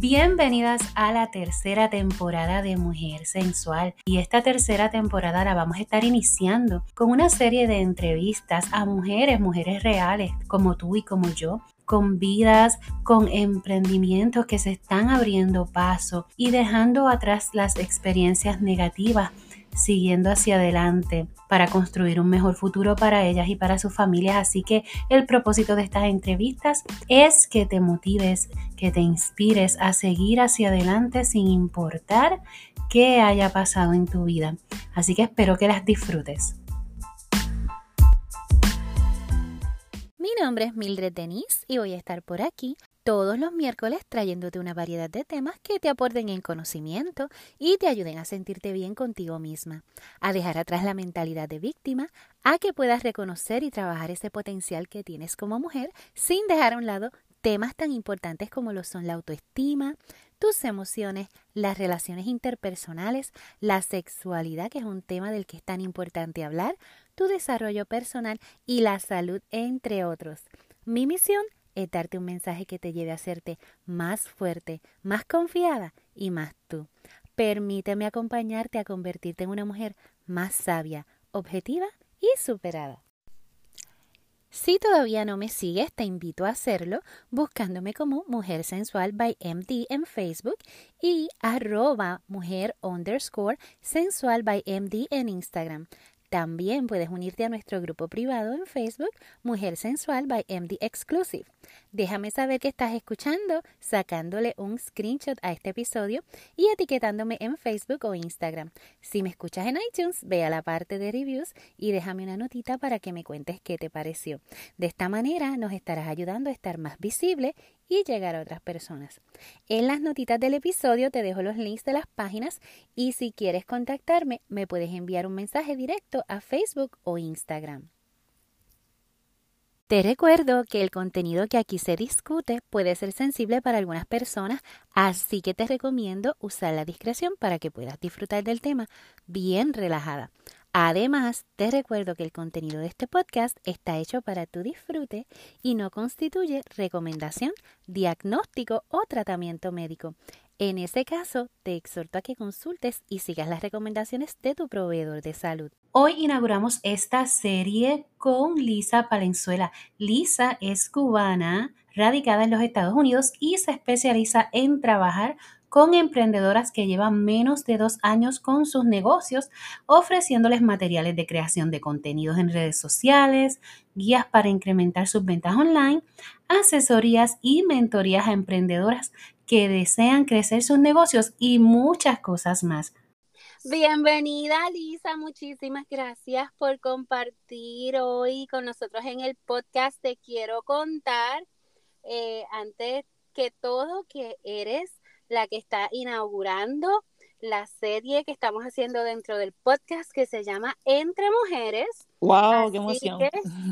Bienvenidas a la tercera temporada de Mujer Sensual. Y esta tercera temporada la vamos a estar iniciando con una serie de entrevistas a mujeres, mujeres reales como tú y como yo, con vidas, con emprendimientos que se están abriendo paso y dejando atrás las experiencias negativas siguiendo hacia adelante para construir un mejor futuro para ellas y para sus familias. Así que el propósito de estas entrevistas es que te motives, que te inspires a seguir hacia adelante sin importar qué haya pasado en tu vida. Así que espero que las disfrutes. Mi nombre es Mildred Denise y voy a estar por aquí todos los miércoles trayéndote una variedad de temas que te aporten en conocimiento y te ayuden a sentirte bien contigo misma, a dejar atrás la mentalidad de víctima, a que puedas reconocer y trabajar ese potencial que tienes como mujer sin dejar a un lado temas tan importantes como lo son la autoestima, tus emociones, las relaciones interpersonales, la sexualidad, que es un tema del que es tan importante hablar, tu desarrollo personal y la salud, entre otros. Mi misión es darte un mensaje que te lleve a hacerte más fuerte, más confiada y más tú. Permíteme acompañarte a convertirte en una mujer más sabia, objetiva y superada. Si todavía no me sigues, te invito a hacerlo buscándome como Mujer Sensual by MD en Facebook y arroba mujer underscore sensual by MD en Instagram. También puedes unirte a nuestro grupo privado en Facebook, Mujer Sensual by MD Exclusive. Déjame saber que estás escuchando, sacándole un screenshot a este episodio y etiquetándome en Facebook o Instagram. Si me escuchas en iTunes, ve a la parte de reviews y déjame una notita para que me cuentes qué te pareció. De esta manera nos estarás ayudando a estar más visible y llegar a otras personas. En las notitas del episodio te dejo los links de las páginas y si quieres contactarme me puedes enviar un mensaje directo a Facebook o Instagram. Te recuerdo que el contenido que aquí se discute puede ser sensible para algunas personas, así que te recomiendo usar la discreción para que puedas disfrutar del tema bien relajada. Además, te recuerdo que el contenido de este podcast está hecho para tu disfrute y no constituye recomendación, diagnóstico o tratamiento médico. En ese caso, te exhorto a que consultes y sigas las recomendaciones de tu proveedor de salud. Hoy inauguramos esta serie con Lisa Palenzuela. Lisa es cubana, radicada en los Estados Unidos y se especializa en trabajar con emprendedoras que llevan menos de dos años con sus negocios, ofreciéndoles materiales de creación de contenidos en redes sociales, guías para incrementar sus ventas online, asesorías y mentorías a emprendedoras que desean crecer sus negocios y muchas cosas más. Bienvenida Lisa, muchísimas gracias por compartir hoy con nosotros en el podcast. Te quiero contar, eh, antes que todo, que eres la que está inaugurando la serie que estamos haciendo dentro del podcast que se llama Entre Mujeres. ¡Wow! ¡Qué emoción!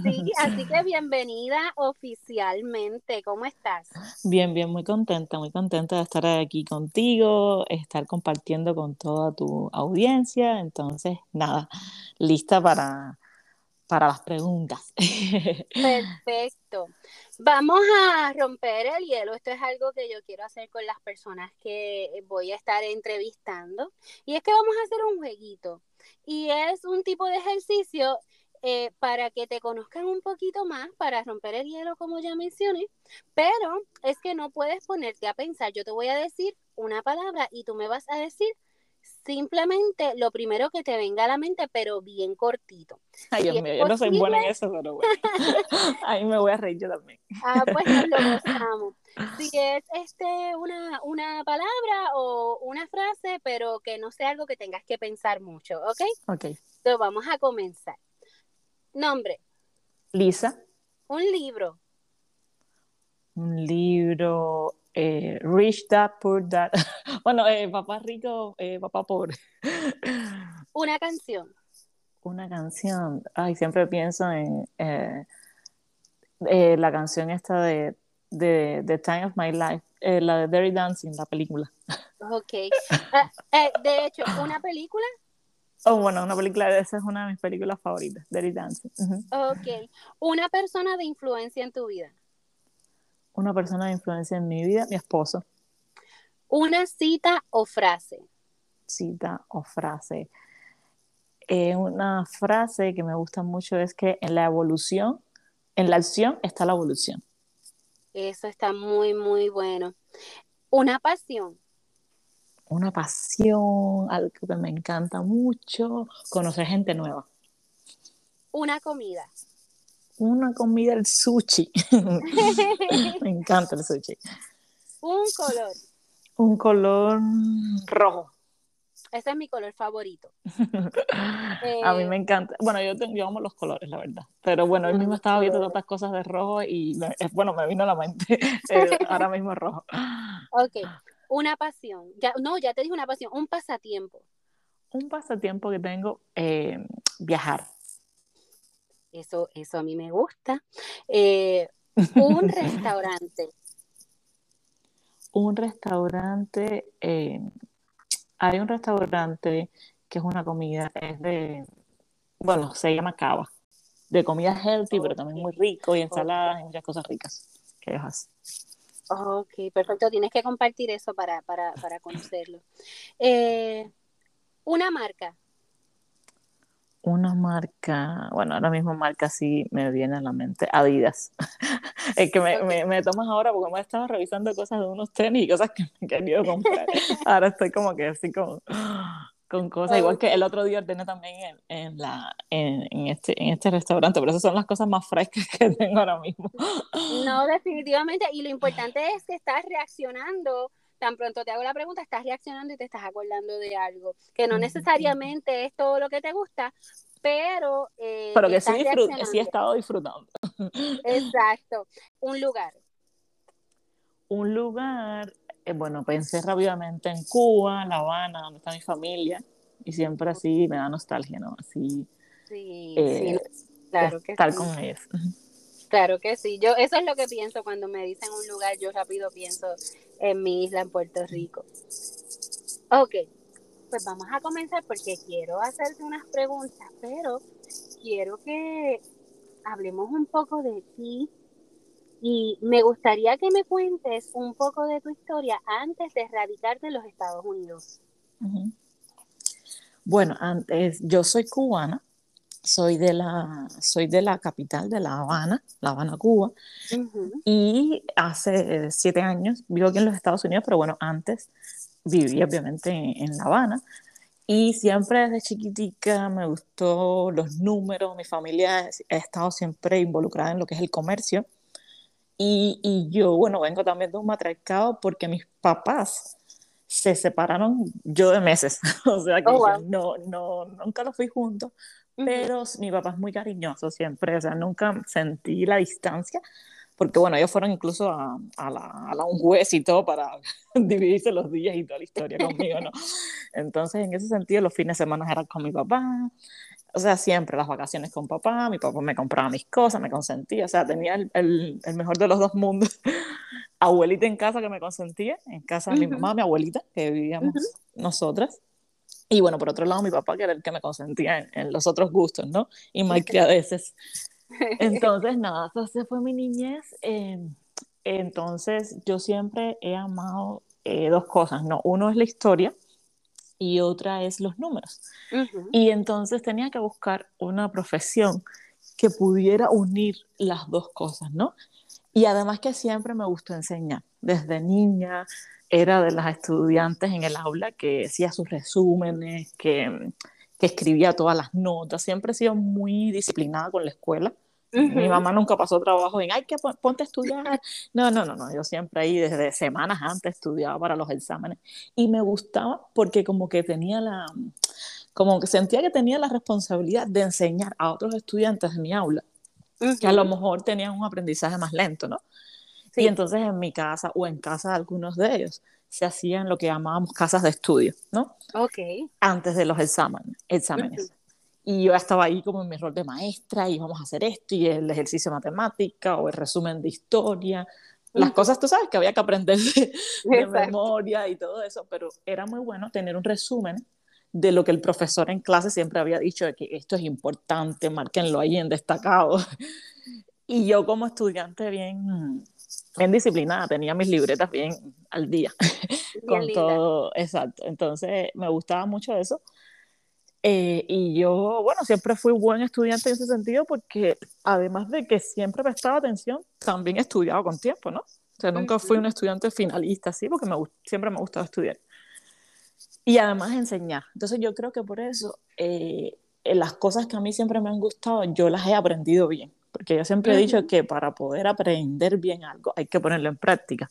sí, así que bienvenida oficialmente. ¿Cómo estás? Bien, bien, muy contenta, muy contenta de estar aquí contigo, estar compartiendo con toda tu audiencia. Entonces, nada, lista para, para las preguntas. Perfecto. Vamos a romper el hielo. Esto es algo que yo quiero hacer con las personas que voy a estar entrevistando. Y es que vamos a hacer un jueguito. Y es un tipo de ejercicio eh, para que te conozcan un poquito más, para romper el hielo, como ya mencioné. Pero es que no puedes ponerte a pensar. Yo te voy a decir una palabra y tú me vas a decir simplemente lo primero que te venga a la mente, pero bien cortito. Ay, Dios mío, yo no soy buena en eso, pero bueno. Ahí me voy a reír yo también. Ah, pues nos lo gozamos. Si es este una, una palabra o una frase, pero que no sea algo que tengas que pensar mucho, ¿ok? Ok. Entonces vamos a comenzar. Nombre. Lisa. Un libro. Un libro eh, Rich Dad, Poor Dad. bueno, eh, papá rico, eh, papá pobre. Una canción. Una canción. Ay, siempre pienso en la canción esta de, de The Time of My Life, la de Dirty Dancing, la película. Ok. De hecho, ¿una película? Oh, bueno, una película, esa es una de mis películas favoritas, Dirty Dancing. Ok. ¿Una persona de influencia en tu vida? Una persona de influencia en mi vida, mi esposo. Una cita o frase. Cita o frase. Eh, una frase que me gusta mucho es que en la evolución, en la acción está la evolución. Eso está muy, muy bueno. Una pasión. Una pasión, algo que me encanta mucho, conocer gente nueva. Una comida. Una comida, el sushi. me encanta el sushi. Un color. Un color rojo. Ese es mi color favorito. a mí me encanta. Bueno, yo, tengo, amo los colores, la verdad. Pero bueno, hoy mismo estaba viendo otras cosas de rojo y bueno, me vino a la mente. Eh, ahora mismo es rojo. Ok. Una pasión. Ya, no, ya te dije una pasión. Un pasatiempo. Un pasatiempo que tengo, eh, viajar. Eso, eso a mí me gusta. Eh, un restaurante. Un restaurante hay un restaurante que es una comida, es de, bueno, se llama Cava, de comida healthy, pero también muy rico y ensaladas y muchas cosas ricas que ellos Ok, perfecto. Tienes que compartir eso para, para, para conocerlo. Eh, una marca una marca, bueno, ahora mismo marca sí me viene a la mente, Adidas. es que me, me, tomas ahora porque me estado revisando cosas de unos tenis y cosas que me he querido comprar. ahora estoy como que así como con cosas, igual que el otro día ordené también en, en la, en, en, este, en este restaurante, pero esas son las cosas más frescas que tengo ahora mismo. no, definitivamente, y lo importante es que estás reaccionando tan pronto te hago la pregunta, estás reaccionando y te estás acordando de algo, que no necesariamente es todo lo que te gusta, pero... Eh, pero que sí, sí he estado disfrutando. Exacto. Un lugar. Un lugar, eh, bueno, pensé rápidamente en Cuba, La Habana, donde está mi familia, y siempre así me da nostalgia, ¿no? Así... Sí, eh, claro que estar con ellos. Claro que sí, yo eso es lo que pienso cuando me dicen un lugar, yo rápido pienso en mi isla en Puerto Rico. Ok, pues vamos a comenzar porque quiero hacerte unas preguntas, pero quiero que hablemos un poco de ti y me gustaría que me cuentes un poco de tu historia antes de radicarte en los Estados Unidos. Bueno, antes, yo soy cubana, soy de la, soy de la capital de La Habana, La Habana, Cuba, y hace siete años vivo aquí en los Estados Unidos, pero bueno, antes viví obviamente en, La Habana, y siempre desde chiquitica me gustó los números, mi familia ha estado siempre involucrada en lo que es el comercio, y, y yo, bueno, vengo también de un matriarcado porque mis papás se separaron yo de meses, o sea que oh, no, no, nunca los fui juntos, pero mi papá es muy cariñoso siempre, o sea, nunca sentí la distancia, porque bueno, ellos fueron incluso a, a, la, a un juez y todo para dividirse los días y toda la historia conmigo, ¿no? Entonces, en ese sentido, los fines de semana eran con mi papá, o sea, siempre las vacaciones con papá, mi papá me compraba mis cosas, me consentía, o sea, tenía el, el, mejor de los dos mundos. Abuelita en casa que me consentía, en casa de mi mamá, mi abuelita, que vivíamos nosotras. Y bueno, por otro lado, mi papá, que era el que me consentía en, los otros gustos, ¿no? Y malcriadeces. Entonces, nada, esa fue mi niñez. Em, entonces, yo siempre he amado eh, dos cosas, ¿no? Uno es la historia y otra es los números. Y entonces tenía que buscar una profesión que pudiera unir las dos cosas, ¿no? Y además que siempre me gustó enseñar. Desde niña era de las estudiantes en el aula que hacía sus resúmenes, que, que escribía todas las notas. Siempre he sido muy disciplinada con la escuela. Mi mamá nunca pasó trabajo en, ay, que ponte a estudiar. No, no, no, no. Yo siempre ahí desde semanas antes estudiaba para los exámenes. Y me gustaba porque como que tenía la, como que sentía que tenía la responsabilidad de enseñar a otros estudiantes de mi aula, que a lo mejor tenían un aprendizaje más lento, ¿no? Y entonces en mi casa o en casa de algunos de ellos se hacían lo que llamábamos casas de estudio, ¿no? Ok. Antes de los exámenes. exámenes. Y yo estaba ahí como en mi rol de maestra y vamos a hacer esto y el ejercicio de matemática o el resumen de historia. Las cosas, tú sabes, que había que aprender de, memoria y todo eso, pero era muy bueno tener un resumen de lo que el profesor en clase siempre había dicho, de que esto es importante, márquenlo ahí en destacado. Y yo como estudiante bien bien disciplinada, tenía mis libretas bien al día, con todo, exacto. Entonces me gustaba mucho eso. Eh, y yo, bueno, siempre fui buen estudiante en ese sentido porque además de que siempre prestaba atención, también estudiaba con tiempo, ¿no? O sea, nunca fui un estudiante finalista, así, porque me, siempre me gustaba estudiar. Y además enseñar. Entonces yo creo que por eso eh, las cosas que a mí siempre me han gustado, yo las he aprendido bien. Porque yo siempre he dicho que para poder aprender bien algo hay que ponerlo en práctica.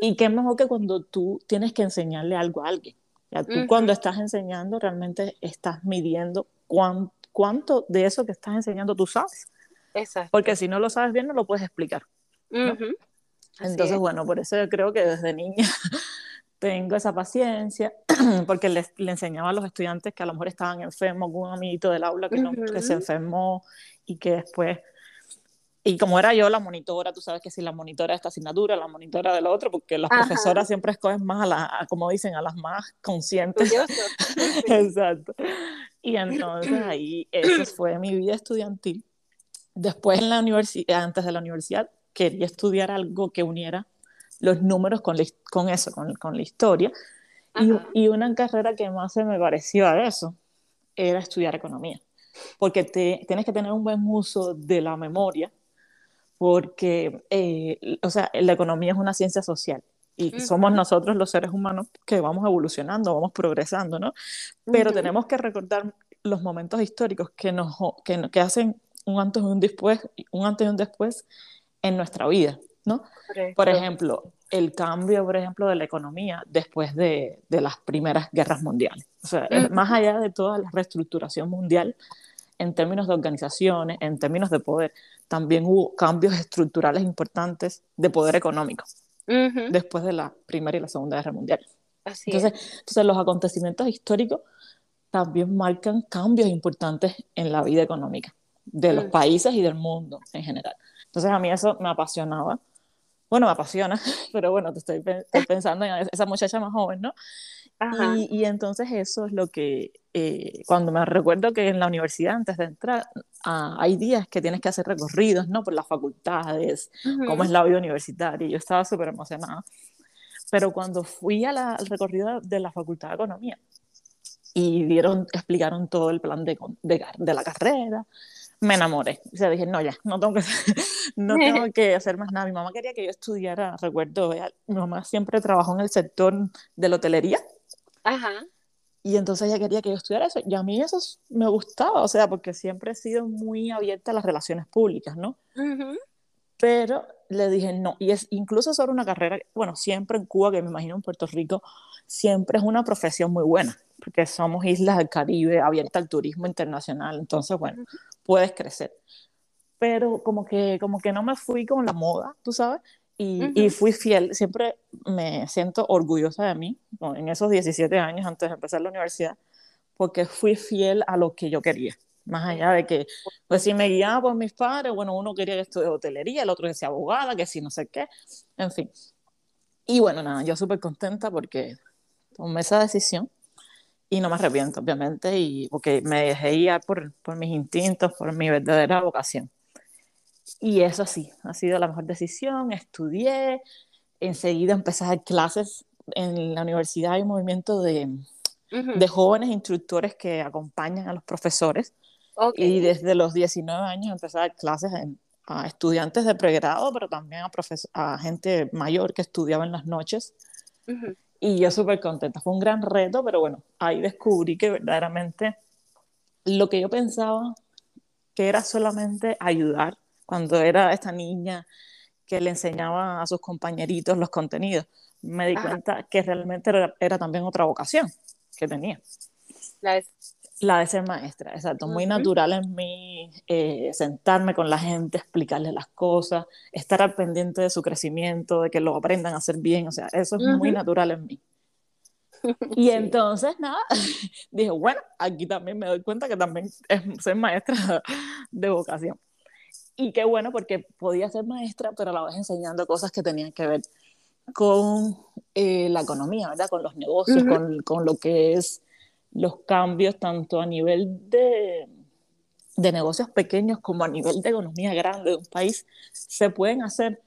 Y qué mejor que cuando tú tienes que enseñarle algo a alguien. Ya, tú cuando estás enseñando realmente estás midiendo cuánto de eso que estás enseñando tú sabes. Exacto. Porque si no lo sabes bien no lo puedes explicar. Entonces, bueno, por eso yo creo que desde niña tengo esa paciencia, porque le, le, enseñaba a los estudiantes que a lo mejor estaban enfermos, algún amiguito del aula que, no, que se enfermó y que después y como era yo la monitora, tú sabes que si la monitora de esta asignatura, la monitora del otro, porque las profesoras siempre escogen más a las, como dicen, a las más conscientes. Exacto. Y entonces ahí, esa fue mi vida estudiantil. Después en la universidad, antes de la universidad, quería estudiar algo que uniera los números con, con eso, con, con, la historia. Y, y, una carrera que más se me pareció a eso era estudiar economía, porque te, tienes que tener un buen uso de la memoria porque, eh, o sea, la economía es una ciencia social y somos nosotros los seres humanos que vamos evolucionando, vamos progresando, ¿no? Pero tenemos que recordar los momentos históricos que, nos, que, que, hacen un antes y un después, un antes y un después en nuestra vida, ¿no? Por ejemplo, el cambio, por ejemplo, de la economía después de, de las primeras guerras mundiales. O sea, más allá de toda la reestructuración mundial, en términos de organizaciones, en términos de poder, también hubo cambios estructurales importantes de poder económico después de la Primera y la Segunda Guerra Mundial. entonces, entonces, los acontecimientos históricos también marcan cambios importantes en la vida económica de los países y del mundo en general. Entonces, a mí eso me apasionaba. Bueno, me apasiona, pero bueno, te estoy, estoy pensando en esa muchacha más joven, ¿no? Y, y, entonces eso es lo que, eh, cuando me recuerdo que en la universidad, antes de entrar, ah, hay días que tienes que hacer recorridos, ¿no? Por las facultades, cómo es la vida universitaria, y yo estaba súper emocionada. Pero cuando fui a la, al recorrido de la Facultad de Economía y dieron, explicaron todo el plan de, de, de la carrera, me enamoré. O sea, dije, no, ya, no tengo que, no tengo que hacer más nada. Mi mamá quería que yo estudiara, recuerdo, mi mamá siempre trabajó en el sector de la hotelería. Ajá. Y entonces ella quería que yo estudiara eso. Y a mí eso me gustaba, o sea, porque siempre he sido muy abierta a las relaciones públicas, ¿no? Pero le dije no. Y es incluso sobre una carrera, bueno, siempre en Cuba, que me imagino en Puerto Rico, siempre es una profesión muy buena, porque somos islas del Caribe, abierta al turismo internacional. Entonces, bueno, puedes crecer. Pero como que, como que no me fui con la moda, tú sabes y, fui fiel, siempre me siento orgullosa de mí, en esos 17 años antes de empezar la universidad, porque fui fiel a lo que yo quería. Más allá de que, pues si me guiaba por mis padres, bueno, uno quería que estudie hotelería, el otro decía abogada, que si no sé qué, en fin. Y bueno, nada, yo súper contenta porque tomé esa decisión y no me arrepiento, obviamente, y porque me dejé guiar por, por mis instintos, por mi verdadera vocación. Y eso sí, ha sido la mejor decisión. Estudié, enseguida empecé a dar clases en la universidad. Hay un movimiento de, de jóvenes instructores que acompañan a los profesores. Y desde los 19 años empecé a dar clases a estudiantes de pregrado, pero también a, a gente mayor que estudiaba en las noches. Y yo súper contenta. Fue un gran reto, pero bueno, ahí descubrí que verdaderamente lo que yo pensaba que era solamente ayudar cuando era esta niña que le enseñaba a sus compañeritos los contenidos, me di cuenta que realmente era, también otra vocación que tenía. La la de ser maestra, exacto. Muy natural en mí eh, sentarme con la gente, explicarles las cosas, estar al pendiente de su crecimiento, de que lo aprendan a hacer bien, o sea, eso es muy natural en mí. Y entonces, nada, dije, bueno, aquí también me doy cuenta que también es ser maestra de vocación. Y qué bueno porque podía ser maestra, pero a la vez enseñando cosas que tenían que ver con eh, la economía, ¿verdad? Con los negocios, con, con, lo que es los cambios tanto a nivel de, de negocios pequeños como a nivel de economía grande de un país, se pueden hacer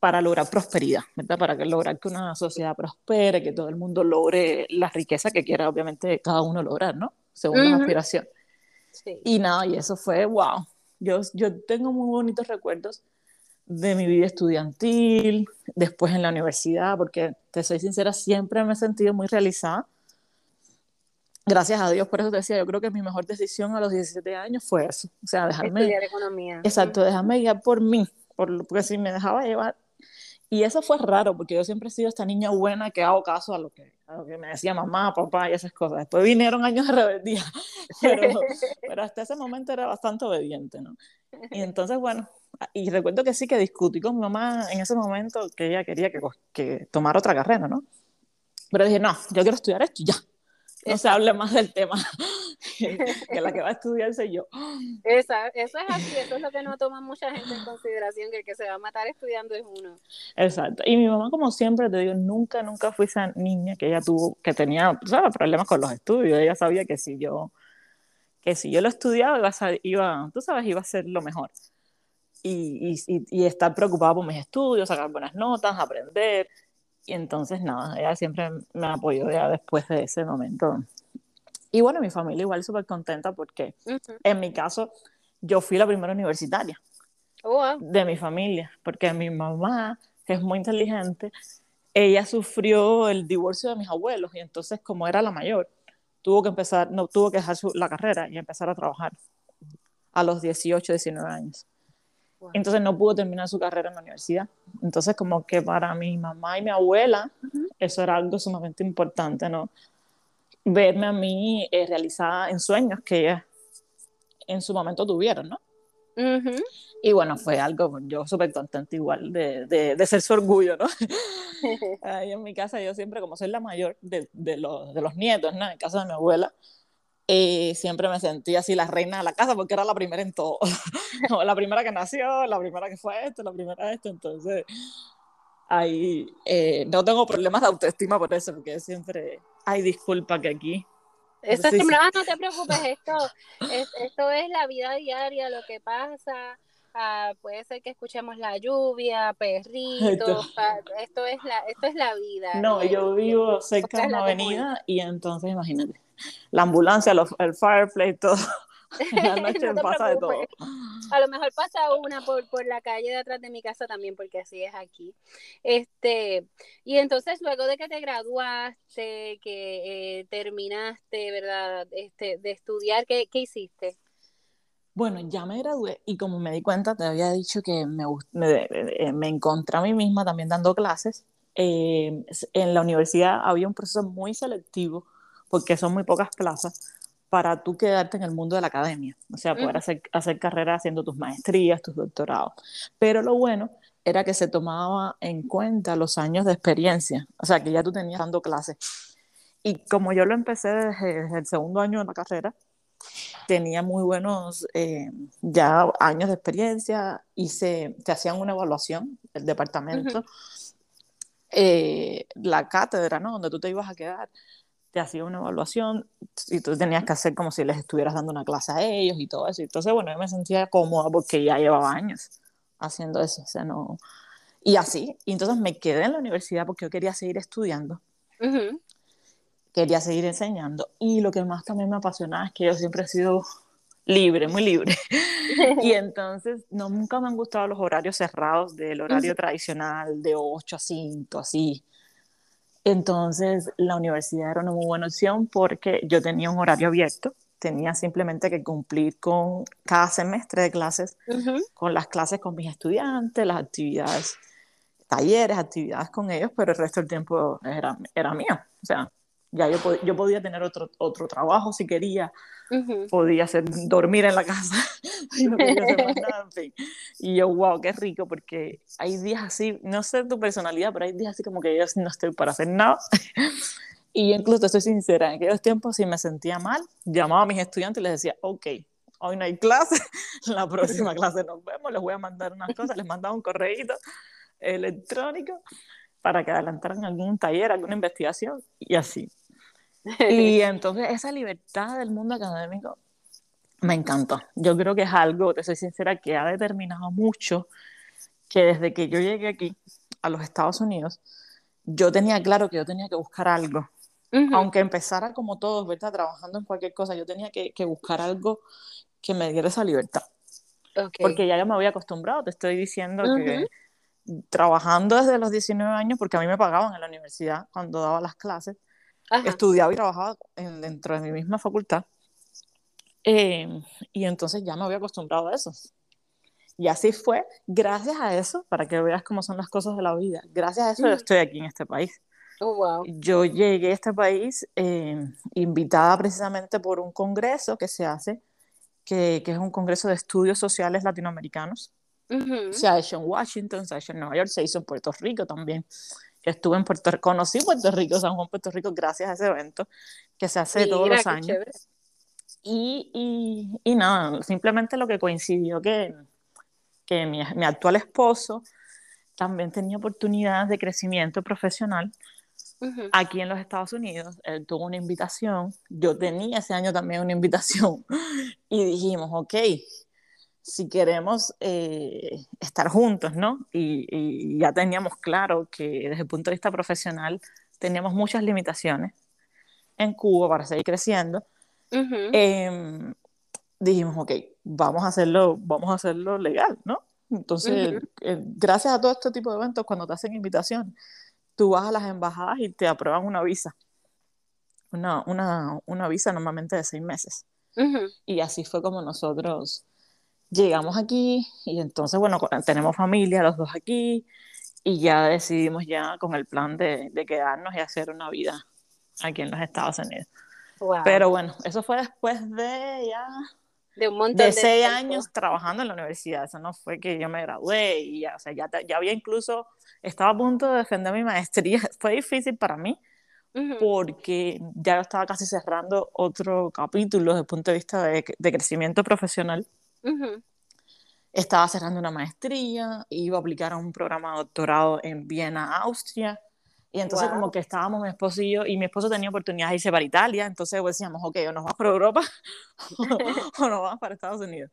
para lograr prosperidad, ¿verdad? Para que lograr que una sociedad prospere, que todo el mundo logre la riqueza que quiera, obviamente, cada uno lograr, ¿no? Según la aspiración. Sí. Y nada, y eso fue, wow. Yo, yo tengo muy bonitos recuerdos de mi vida estudiantil, después en la universidad, porque te soy sincera, siempre me he sentido muy realizada. Gracias a Dios, por eso te decía, yo creo que mi mejor decisión a los 17 años fue eso, o sea, dejarme... Estudiar economía. Exacto, dejarme guiar por mí, por, porque si me dejaba llevar y eso fue raro, porque yo siempre he sido esta niña buena que hago caso a lo que, a lo que me decía mamá, papá y esas cosas. Después vinieron años de rebeldía, pero, pero hasta ese momento era bastante obediente, ¿no? Y entonces, bueno, y recuerdo que sí que discutí con mi mamá en ese momento que ella quería que, que tomara otra carrera, ¿no? Pero dije, no, yo quiero estudiar esto y ya no se hable más del tema, que la que va a estudiar soy yo. Esa, eso es así, eso es lo que no toma mucha gente en consideración, que el que se va a matar estudiando es uno. Exacto, y mi mamá como siempre te digo, nunca, nunca fue esa niña que ella tuvo, que tenía ¿sabes? problemas con los estudios, ella sabía que si yo, que si yo lo estudiaba iba a, iba, tú sabes, iba a ser lo mejor. Y, y, y estar preocupada por mis estudios, sacar buenas notas, aprender, y entonces, nada, ella siempre me apoyó ya después de ese momento. Y bueno, mi familia igual súper contenta porque en mi caso yo fui la primera universitaria oh, de mi familia, porque mi mamá, que es muy inteligente, ella sufrió el divorcio de mis abuelos y entonces como era la mayor, tuvo que empezar, no tuvo que dejar la carrera y empezar a trabajar a los 18, 19 años. Entonces no pudo terminar su carrera en la universidad. Entonces como que para mi mamá y mi abuela eso era algo sumamente importante, ¿no? Verme a mí eh, realizada en sueños que ellas en su momento tuvieron, ¿no? Y bueno, fue algo, yo súper contenta igual de, de, ser su orgullo, ¿no? Ahí en mi casa yo siempre, como soy la mayor de, de, los, de los nietos, ¿no? En casa de mi abuela, siempre me sentí así la reina de la casa porque era la primera en todo. la primera que nació, la primera que fue esto, la primera esto. Entonces, ahí eh, no tengo problemas de autoestima por eso, porque siempre hay disculpa que aquí. Eso es no, no te preocupes, esto es, esto es la vida diaria, lo que pasa. Ah, puede ser que escuchemos la lluvia, perritos, esto, es, la, esto es la vida. No, yo vivo cerca de una avenida y entonces imagínate la ambulancia, el fireplace, todo. La noche pasa de todo. A lo mejor pasa una por, por la calle de atrás de mi casa también, porque así es aquí. Este, y entonces luego de que te graduaste, que eh, terminaste, ¿verdad? Este, de estudiar, ¿qué, ¿qué, hiciste? Bueno, ya me gradué y como me di cuenta, te había dicho que me, me, eh, me encontré a mí misma también dando clases. Eh, en la universidad había un proceso muy selectivo porque son muy pocas plazas para tú quedarte en el mundo de la academia, o sea, poder hacer, hacer carrera haciendo tus maestrías, tus doctorados. Pero lo bueno era que se tomaba en cuenta los años de experiencia, o sea, que ya tú tenías dando clases. Y como yo lo empecé desde, el segundo año de la carrera, tenía muy buenos eh, ya años de experiencia y se, te hacían una evaluación, el departamento, eh, la cátedra, ¿no? Donde tú te ibas a quedar, te hacía una evaluación y tú tenías que hacer como si les estuvieras dando una clase a ellos y todo eso. Entonces, bueno, yo me sentía cómoda porque ya llevaba años haciendo eso, o sea, no... Y así, y entonces me quedé en la universidad porque yo quería seguir estudiando, quería seguir enseñando, y lo que más también me apasionaba es que yo siempre he sido libre, muy libre, y entonces no, nunca me han gustado los horarios cerrados del horario tradicional de 8 a 5, así, entonces, la universidad era una muy buena opción porque yo tenía un horario abierto, tenía simplemente que cumplir con cada semestre de clases, con las clases con mis estudiantes, las actividades, talleres, actividades con ellos, pero el resto del tiempo era, era mío. O sea, ya yo, yo podía tener otro, otro trabajo si quería, podía hacer, dormir en la casa y no quería hacer más nada, en fin. Y yo, wow, qué rico, porque hay días así, no sé tu personalidad, pero hay días así como que yo no estoy para hacer nada. y incluso, estoy sincera, en aquellos tiempos si me sentía mal, llamaba a mis estudiantes y les decía, ok, hoy no hay clase, la próxima clase nos vemos, les voy a mandar unas cosas, les mandaba un correíto electrónico para que adelantaran algún taller, alguna investigación y así. Y entonces esa libertad del mundo académico me encantó. Yo creo que es algo, te soy sincera, que ha determinado mucho que desde que yo llegué aquí a los Estados Unidos, yo tenía claro que yo tenía que buscar algo. Aunque empezara como todos, ¿verdad? Trabajando en cualquier cosa, yo tenía que, que buscar algo que me diera esa libertad. Porque ya yo me había acostumbrado, te estoy diciendo que trabajando desde los 19 años, porque a mí me pagaban en la universidad cuando daba las clases, estudiaba y trabajaba dentro de mi misma facultad. Em, y entonces ya me había acostumbrado a eso. Y así fue, gracias a eso, para que veas cómo son las cosas de la vida, gracias a eso yo estoy aquí en este país. Oh, wow. Yo llegué a este país em, invitada precisamente por un congreso que se hace, que, que es un congreso de estudios sociales latinoamericanos. Se ha hecho en Washington, se ha hecho en Nueva York, se hizo en Puerto Rico también. Estuve en Puerto Rico, conocí Puerto Rico, San Juan, Puerto Rico, gracias a ese evento que se hace todos los años. Y, y, y, nada, simplemente lo que coincidió que, que mi, mi, actual esposo también tenía oportunidades de crecimiento profesional aquí en los Estados Unidos. Él tuvo una invitación, yo tenía ese año también una invitación y dijimos, ok, si queremos eh, estar juntos, ¿no? Y, y, ya teníamos claro que desde el punto de vista profesional teníamos muchas limitaciones en Cuba para seguir creciendo. Em, dijimos, ok, vamos a hacerlo, vamos a hacerlo legal, ¿no? Entonces, eh, gracias a todo este tipo de eventos, cuando te hacen invitación, tú vas a las embajadas y te aprueban una visa. Una, una, una visa normalmente de seis meses. Y así fue como nosotros llegamos aquí y entonces, bueno, tenemos familia, los dos aquí, y ya decidimos ya con el plan de, de quedarnos y hacer una vida aquí en los Estados Unidos. Pero bueno, eso fue después de ya... De un montón de, seis años trabajando en la universidad. Eso no fue que yo me gradué y ya, o sea, ya, ya había incluso, estaba a punto de defender mi maestría. Fue difícil para mí porque ya estaba casi cerrando otro capítulo desde el punto de vista de, de crecimiento profesional. Estaba cerrando una maestría, iba a aplicar a un programa de doctorado en Viena, Austria. Y entonces como que estábamos mi esposo y yo, y mi esposo tenía oportunidad de irse para Italia, entonces pues decíamos, ok, o nos vamos para Europa o, nos vamos para Estados Unidos.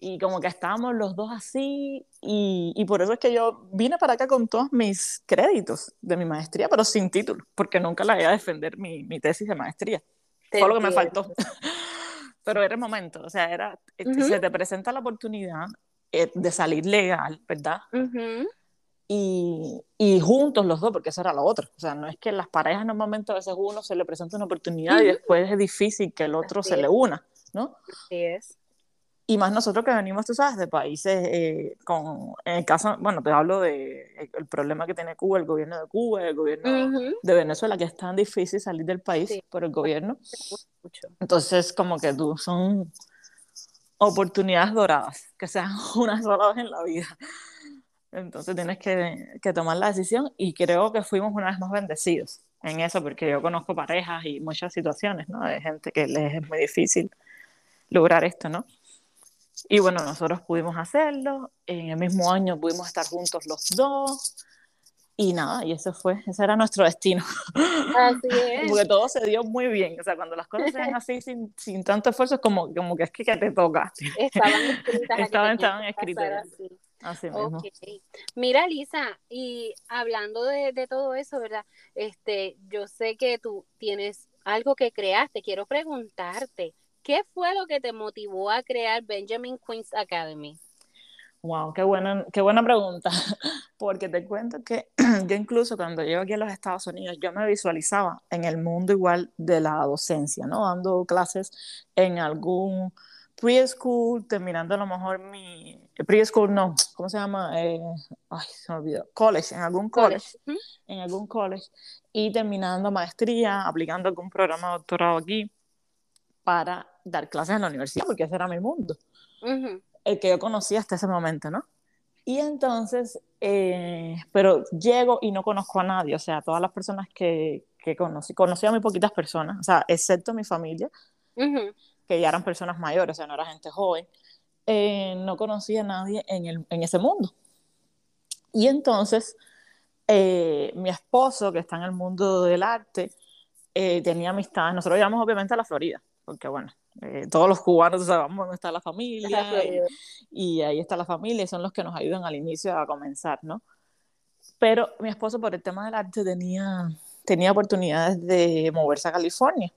Y como que estábamos los dos así, y, y, por eso es que yo vine para acá con todos mis créditos de mi maestría, pero sin título, porque nunca la iba a defender mi, mi tesis de maestría. Fue lo que me faltó pero era el momento, o sea, era, este, se te presenta la oportunidad eh, de salir legal, ¿verdad? y, y, juntos los dos, porque eso era lo otro, o sea, no es que las parejas normalmente a veces uno se le presenta una oportunidad y después es difícil que el otro se le una, ¿no? Así es. Y más nosotros que venimos, tú sabes, de países eh, con, en el caso, bueno, te hablo de eh, el problema que tiene Cuba, el gobierno de Cuba, el gobierno de Venezuela, que es tan difícil salir del país por el gobierno. Entonces, como que tú son oportunidades doradas, que sean una sola vez en la vida. Entonces tienes que, que tomar la decisión y creo que fuimos una vez más bendecidos en eso, porque yo conozco parejas y muchas situaciones, ¿no? De gente que les es muy difícil lograr esto, ¿no? Y bueno, nosotros pudimos hacerlo, en el mismo año pudimos estar juntos los dos, y nada, y eso fue, ese era nuestro destino. Así es. Porque todo se dio muy bien, o sea, cuando las cosas se dan así sin, sin tanto esfuerzo, es como, como que es que, te toca. Estaban escritas. estaban, estaban escritas. Así. mismo. Okay. Mira, Lisa, y hablando de, de, todo eso, ¿verdad? Este, yo sé que tú tienes algo que creaste, quiero preguntarte, ¿Qué fue lo que te motivó a crear Benjamin Queen's Academy? Wow, qué buena, qué buena pregunta, porque te cuento que yo incluso cuando llego aquí a los Estados Unidos, yo me visualizaba en el mundo igual de la docencia, ¿no? Dando clases en algún preschool, terminando a lo mejor mi preschool, no, ¿cómo se llama? Eh, ay, se me olvidó, college, en algún college, en algún college, y terminando maestría, aplicando algún programa de doctorado aquí para dar clases en la universidad, porque ese era mi mundo, el que yo conocía hasta ese momento, ¿no? Y entonces, eh, pero llego y no conozco a nadie, o sea, todas las personas que, que conocí, conocí a muy poquitas personas, o sea, excepto mi familia, que ya eran personas mayores, o sea, no era gente joven, eh, no conocía a nadie en, el, en ese mundo. Y entonces, eh, mi esposo, que está en el mundo del arte, tenía amistades, nosotros íbamos obviamente a la Florida, porque bueno, eh, todos los cubanos sabemos dónde está la familia y, y, ahí está la familia y son los que nos ayudan al inicio a comenzar, ¿no? Pero mi esposo por el tema del arte tenía, tenía oportunidades de moverse a California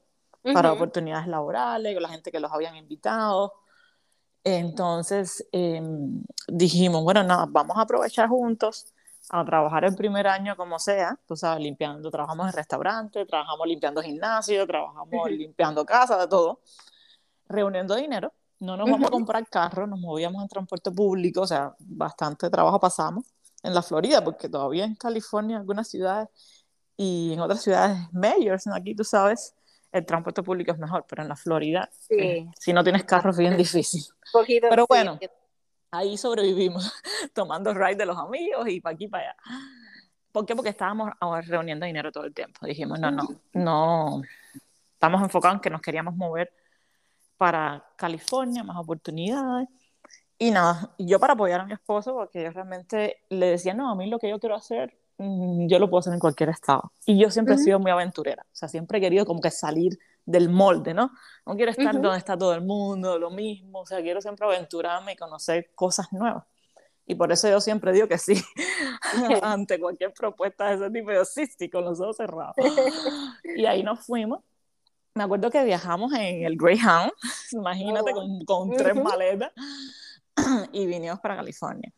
para oportunidades laborales, con la gente que los habían invitado. Entonces em, dijimos, bueno, nada, vamos a aprovechar juntos a trabajar el primer año como sea, tú sabes, limpiando, trabajamos en restaurantes, trabajamos limpiando gimnasio, trabajamos limpiando casas, de todo, reuniendo dinero. No nos vamos a comprar carros, nos movíamos en transporte público, o sea, bastante trabajo pasamos en la Florida, porque todavía en California, algunas ciudades y en otras ciudades mayors, aquí tú sabes, el transporte público es mejor, pero en la Florida, eh, si no tienes carro es bien difícil. pero bueno, ahí sobrevivimos, tomando ride de los amigos y para aquí para allá. ¿Por qué? Porque estábamos reuniendo dinero todo el tiempo. Dijimos, no, no, no, estamos enfocados en que nos queríamos mover para California, más oportunidades. Y nada, yo para apoyar a mi esposo, porque yo realmente le decía, no, a mí lo que yo quiero hacer Mm, yo lo puedo hacer en cualquier estado. Y yo siempre he sido muy aventurera, o sea, siempre he querido como que salir del molde, ¿no? No quiero estar donde está todo el mundo, lo mismo, o sea, quiero siempre aventurarme y conocer cosas nuevas. Y por eso yo siempre digo que sí, ante cualquier propuesta de ese tipo, yo sí, sí, con los ojos cerrados. y ahí nos fuimos. Me acuerdo que viajamos en el Greyhound, imagínate, con, con tres maletas, y vinimos para California.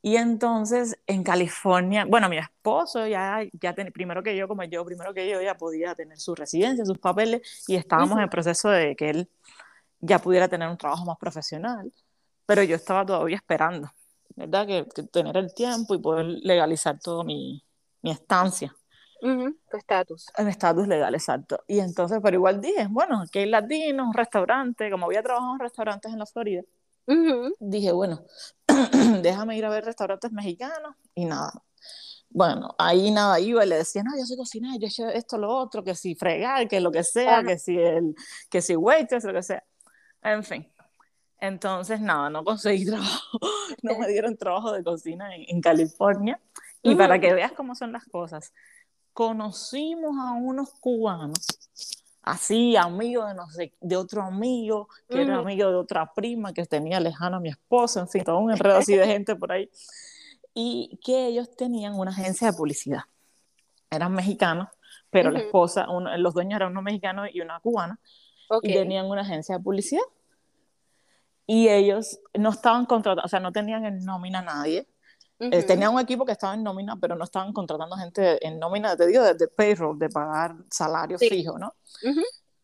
Y entonces en California, bueno, mi esposo ya, ya primero que yo, como yo, primero que yo, ya podía tener su residencia, sus papeles, y estábamos en el proceso de que él ya pudiera tener un trabajo más profesional, pero yo estaba todavía esperando, ¿verdad? Que, tener el tiempo y poder legalizar todo mi, mi estancia. tu estatus. Mi estatus legal, exacto. Y entonces, pero igual dije, bueno, aquí hay latinos, un restaurante, como había trabajado en restaurantes en la Florida, dije, bueno, déjame ir a ver restaurantes mexicanos y nada. Bueno, ahí nada iba y le decía, no, yo soy cocinera, yo he esto, lo otro, que si fregar, que lo que sea, que si el, que si waitress, lo que sea. En fin. Entonces, nada, no conseguí trabajo, no me dieron trabajo de cocina en, California. Y para que veas cómo son las cosas, conocimos a unos cubanos así, amigo de, no sé, de otro amigo, que era amigo de otra prima que tenía lejana a mi esposa, en fin, todo un enredo así de gente por ahí. Y que ellos tenían una agencia de publicidad. Eran mexicanos, pero la esposa, los dueños eran uno mexicano y una cubana, y tenían una agencia de publicidad. Y ellos no estaban contratados, o sea, no tenían en nómina a nadie, eh, tenían un equipo que estaba en nómina, pero no estaban contratando gente en nómina, te digo, de, payroll, de pagar salario fijo, ¿no?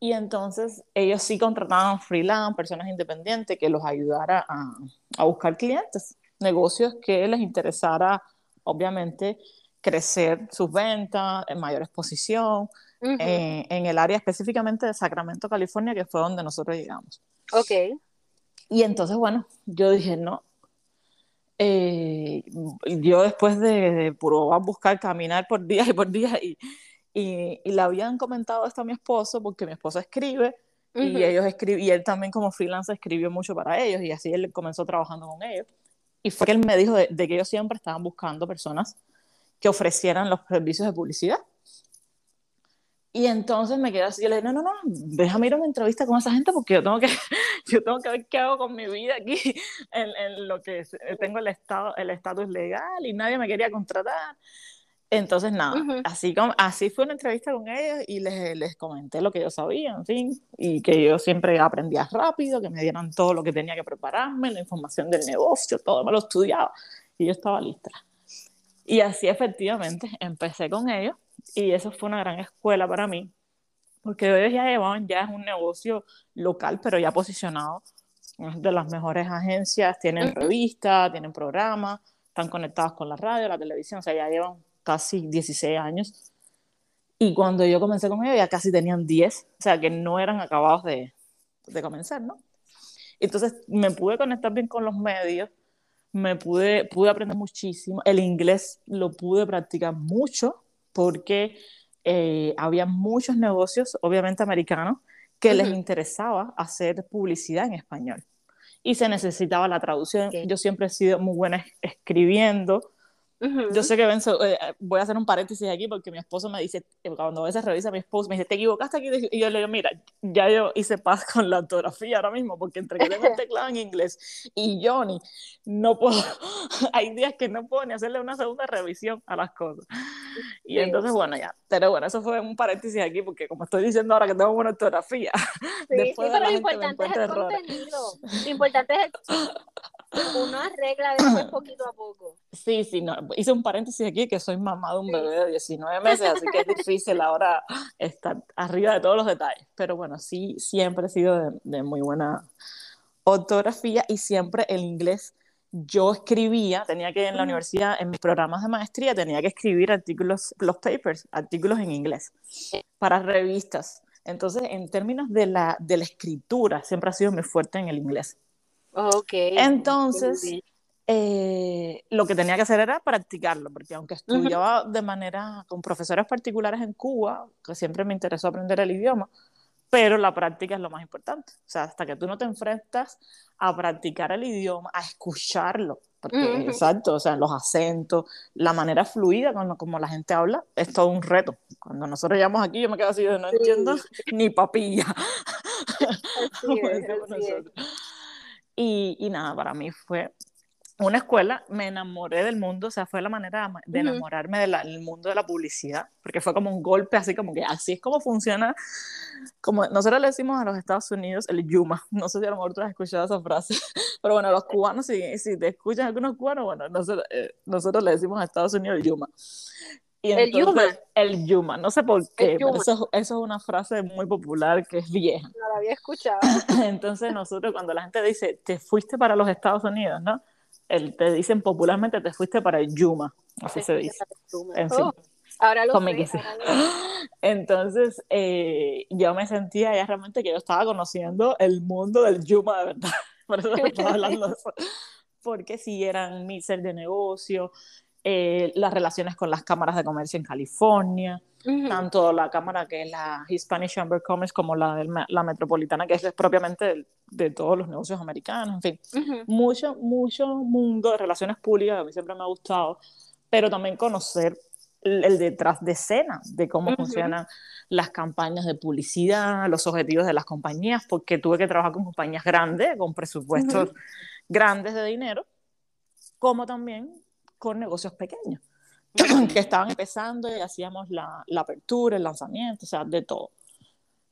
Y entonces ellos sí contrataban freelance, personas independientes que los ayudara a, a buscar clientes, negocios que les interesara, obviamente, crecer sus ventas, en mayor exposición, eh, en el área específicamente de Sacramento, California, que fue donde nosotros llegamos. Ok. Y entonces, bueno, yo dije, no, eh, yo después de, probar buscar, caminar por días y por días, y, y, le habían comentado esto a mi esposo, porque mi esposo escribe, y ellos escriben, y él también como freelance escribió mucho para ellos, y así él comenzó trabajando con ellos. Y fue que él me dijo de, de que ellos siempre estaban buscando personas que ofrecieran los servicios de publicidad. Y entonces me quedé así, yo le dije, no, no, no, déjame ir a una entrevista con esa gente porque yo tengo que, yo tengo que ver qué hago con mi vida aquí, en, en lo que tengo el estado el estatus legal y nadie me quería contratar. Entonces, nada, así, como, así fue una entrevista con ellos y les, les comenté lo que yo sabía, en fin, y que yo siempre aprendía rápido, que me dieran todo lo que tenía que prepararme, la información del negocio, todo me lo estudiaba y yo estaba lista. Y así efectivamente empecé con ellos y eso fue una gran escuela para mí, porque ellos ya llevaban, ya es un negocio local, pero ya posicionado, es de las mejores agencias, tienen revistas, tienen programas, están conectados con la radio, la televisión, o sea, ya llevan casi 16 años. Y cuando yo comencé con ellos ya casi tenían 10, o sea, que no eran acabados de, de comenzar, ¿no? Entonces me pude conectar bien con los medios, me pude, pude aprender muchísimo, el inglés lo pude practicar mucho, porque eh, había muchos negocios, obviamente americanos, que les interesaba hacer publicidad en español. Y se necesitaba la traducción. Yo siempre he sido muy buena escribiendo, Yo sé que Benzo, eh, voy a hacer un paréntesis aquí porque mi esposo me dice, cuando a veces revisa mi esposo, me dice, te equivocaste aquí. Y yo le digo, mira, ya yo hice paz con la ortografía ahora mismo porque entre que tengo el teclado en inglés y Johnny, no puedo, hay días que no puedo ni hacerle una segunda revisión a las cosas. Y entonces, bueno, ya, pero bueno, eso fue un paréntesis aquí porque como estoy diciendo ahora que tengo buena ortografía, sí, después sí, pero lo importante es el contenido, lo importante es uno arregla después poquito a poco. Sí, sí, no, hice un paréntesis aquí que soy mamá de un bebé de 19 meses, así que es difícil ahora estar arriba de todos los detalles. Pero bueno, sí, siempre he sido de, muy buena ortografía y siempre el inglés yo escribía, tenía que en la universidad, en mis programas de maestría, tenía que escribir artículos, los papers, artículos en inglés para revistas. Entonces, en términos de la, de la escritura, siempre ha sido muy fuerte en el inglés. Ok. Entonces, eh, lo que tenía que hacer era practicarlo, porque aunque estudiaba de manera con profesores particulares en Cuba, que siempre me interesó aprender el idioma, pero la práctica es lo más importante. O sea, hasta que tú no te enfrentas a practicar el idioma, a escucharlo, porque exacto, o sea, los acentos, la manera fluida con como la gente habla, es todo un reto. Cuando nosotros llegamos aquí, yo me quedo así, no entiendo ni papilla. Así es, y, y nada, para mí fue una escuela, me enamoré del mundo, o sea, fue la manera de enamorarme del mundo de la publicidad, porque fue como un golpe, así como que así es como funciona, como nosotros le decimos a los Estados Unidos el Yuma, no sé si a lo mejor tú has escuchado esa frase, pero bueno, los cubanos, si, si te escuchan algunos cubanos, bueno, nosotros, eh, nosotros le decimos a Estados Unidos el Yuma. Y el Yuma. El Yuma, no sé por qué, pero eso, eso, es una frase muy popular que es vieja. No la había escuchado. Entonces nosotros cuando la gente dice, te fuiste para los Estados Unidos, ¿no? El, te dicen popularmente, te fuiste para el Yuma, así se dice. En fin. Oh, ahora lo sé, Entonces, eh, yo me sentía ya realmente que yo estaba conociendo el mundo del Yuma de verdad. Por eso estaba hablando de eso. Porque si eran mixers de negocio, eh, las relaciones con las cámaras de comercio en California, tanto la cámara que es la Hispanic Chamber of Commerce como la, de la metropolitana, que es propiamente de, todos los negocios americanos, en fin, mucho, mucho mundo de relaciones públicas, a mí siempre me ha gustado, pero también conocer el, detrás de escena de cómo funcionan las campañas de publicidad, los objetivos de las compañías, porque tuve que trabajar con compañías grandes, con presupuestos grandes de dinero, como también con negocios pequeños que estaban empezando y hacíamos la, la, apertura, el lanzamiento, o sea, de todo.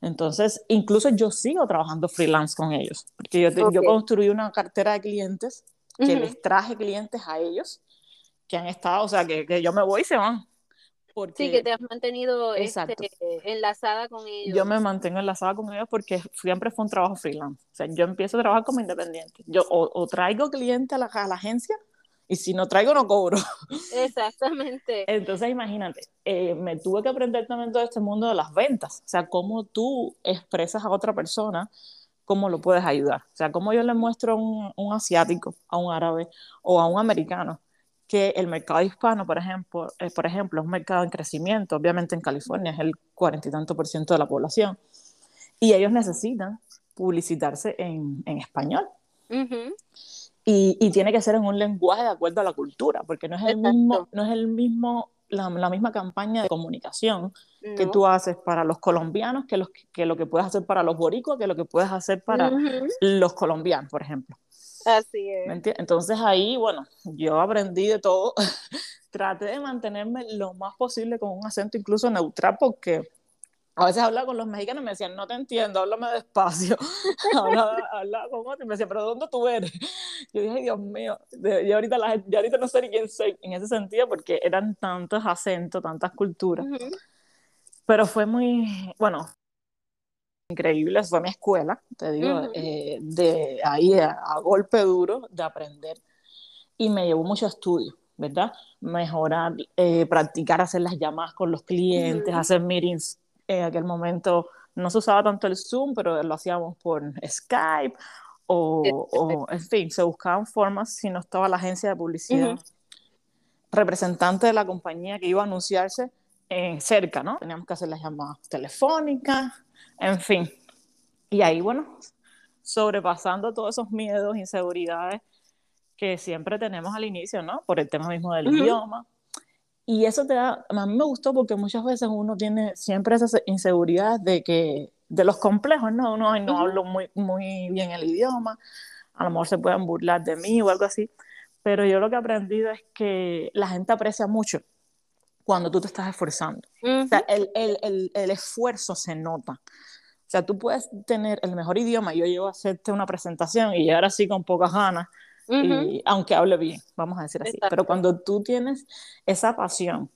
Entonces, incluso yo sigo trabajando freelance con ellos, porque yo, yo construí una cartera de clientes que les traje clientes a ellos que han estado, o sea, que, que, yo me voy y se van. Porque, sí, que te has mantenido este, enlazada con ellos. Yo me mantengo enlazada con ellos porque siempre fue un trabajo freelance. O sea, yo empiezo a trabajar como independiente. Yo o, o traigo clientes a la, a la agencia y si no traigo no cobro. Exactamente. Entonces imagínate, eh, me tuve que aprender también todo este mundo de las ventas, o sea, cómo tú expresas a otra persona, cómo lo puedes ayudar, o sea, cómo yo le muestro a un, un asiático, a un árabe o a un americano que el mercado hispano, por ejemplo, eh, por ejemplo, es un mercado en crecimiento, obviamente en California es el cuarenta y tanto por ciento de la población, y ellos necesitan publicitarse en, en español. Y, y, tiene que ser en un lenguaje de acuerdo a la cultura, porque no es el mismo, no es el mismo la, la misma campaña de comunicación que tú haces para los colombianos que, los, que lo que puedes hacer para los boricuas, que lo que puedes hacer para los colombianos, por ejemplo. Así es. Entonces ahí, bueno, yo aprendí de todo. Traté de mantenerme lo más posible con un acento incluso neutral porque a veces hablaba con los mexicanos y me decían, no te entiendo, háblame despacio. hablaba, hablaba, con otro y me decían, pero ¿dónde tú eres? Yo dije, Dios mío, yo ahorita, la, ahorita no sé ni quién soy en ese sentido porque eran tantos acentos, tantas culturas. Pero fue muy, bueno, increíble, fue mi escuela, te digo, eh, de ahí a, golpe duro de aprender. Y me llevó mucho estudio, ¿verdad? Mejorar, eh, practicar, hacer las llamadas con los clientes, hacer meetings en aquel momento no se usaba tanto el Zoom, pero lo hacíamos por Skype o, en fin, se buscaban formas si no estaba la agencia de publicidad, representante de la compañía que iba a anunciarse eh, cerca, ¿no? Teníamos que hacer las llamadas telefónicas, en fin. Y ahí, bueno, sobrepasando todos esos miedos, inseguridades, que siempre tenemos al inicio, ¿no? Por el tema mismo del idioma. Y eso te da, a mí me gustó porque muchas veces uno tiene siempre esa inseguridad de que, de los complejos, ¿no? Uno no hablo muy, muy bien el idioma, a lo mejor se pueden burlar de mí o algo así, pero yo lo que he aprendido es que la gente aprecia mucho cuando tú te estás esforzando. O sea, el, el, el, esfuerzo se nota. O sea, tú puedes tener el mejor idioma, yo llevo a hacerte una presentación y llegar así con pocas ganas, y, aunque hable bien, vamos a decir así. Pero cuando tú tienes esa pasión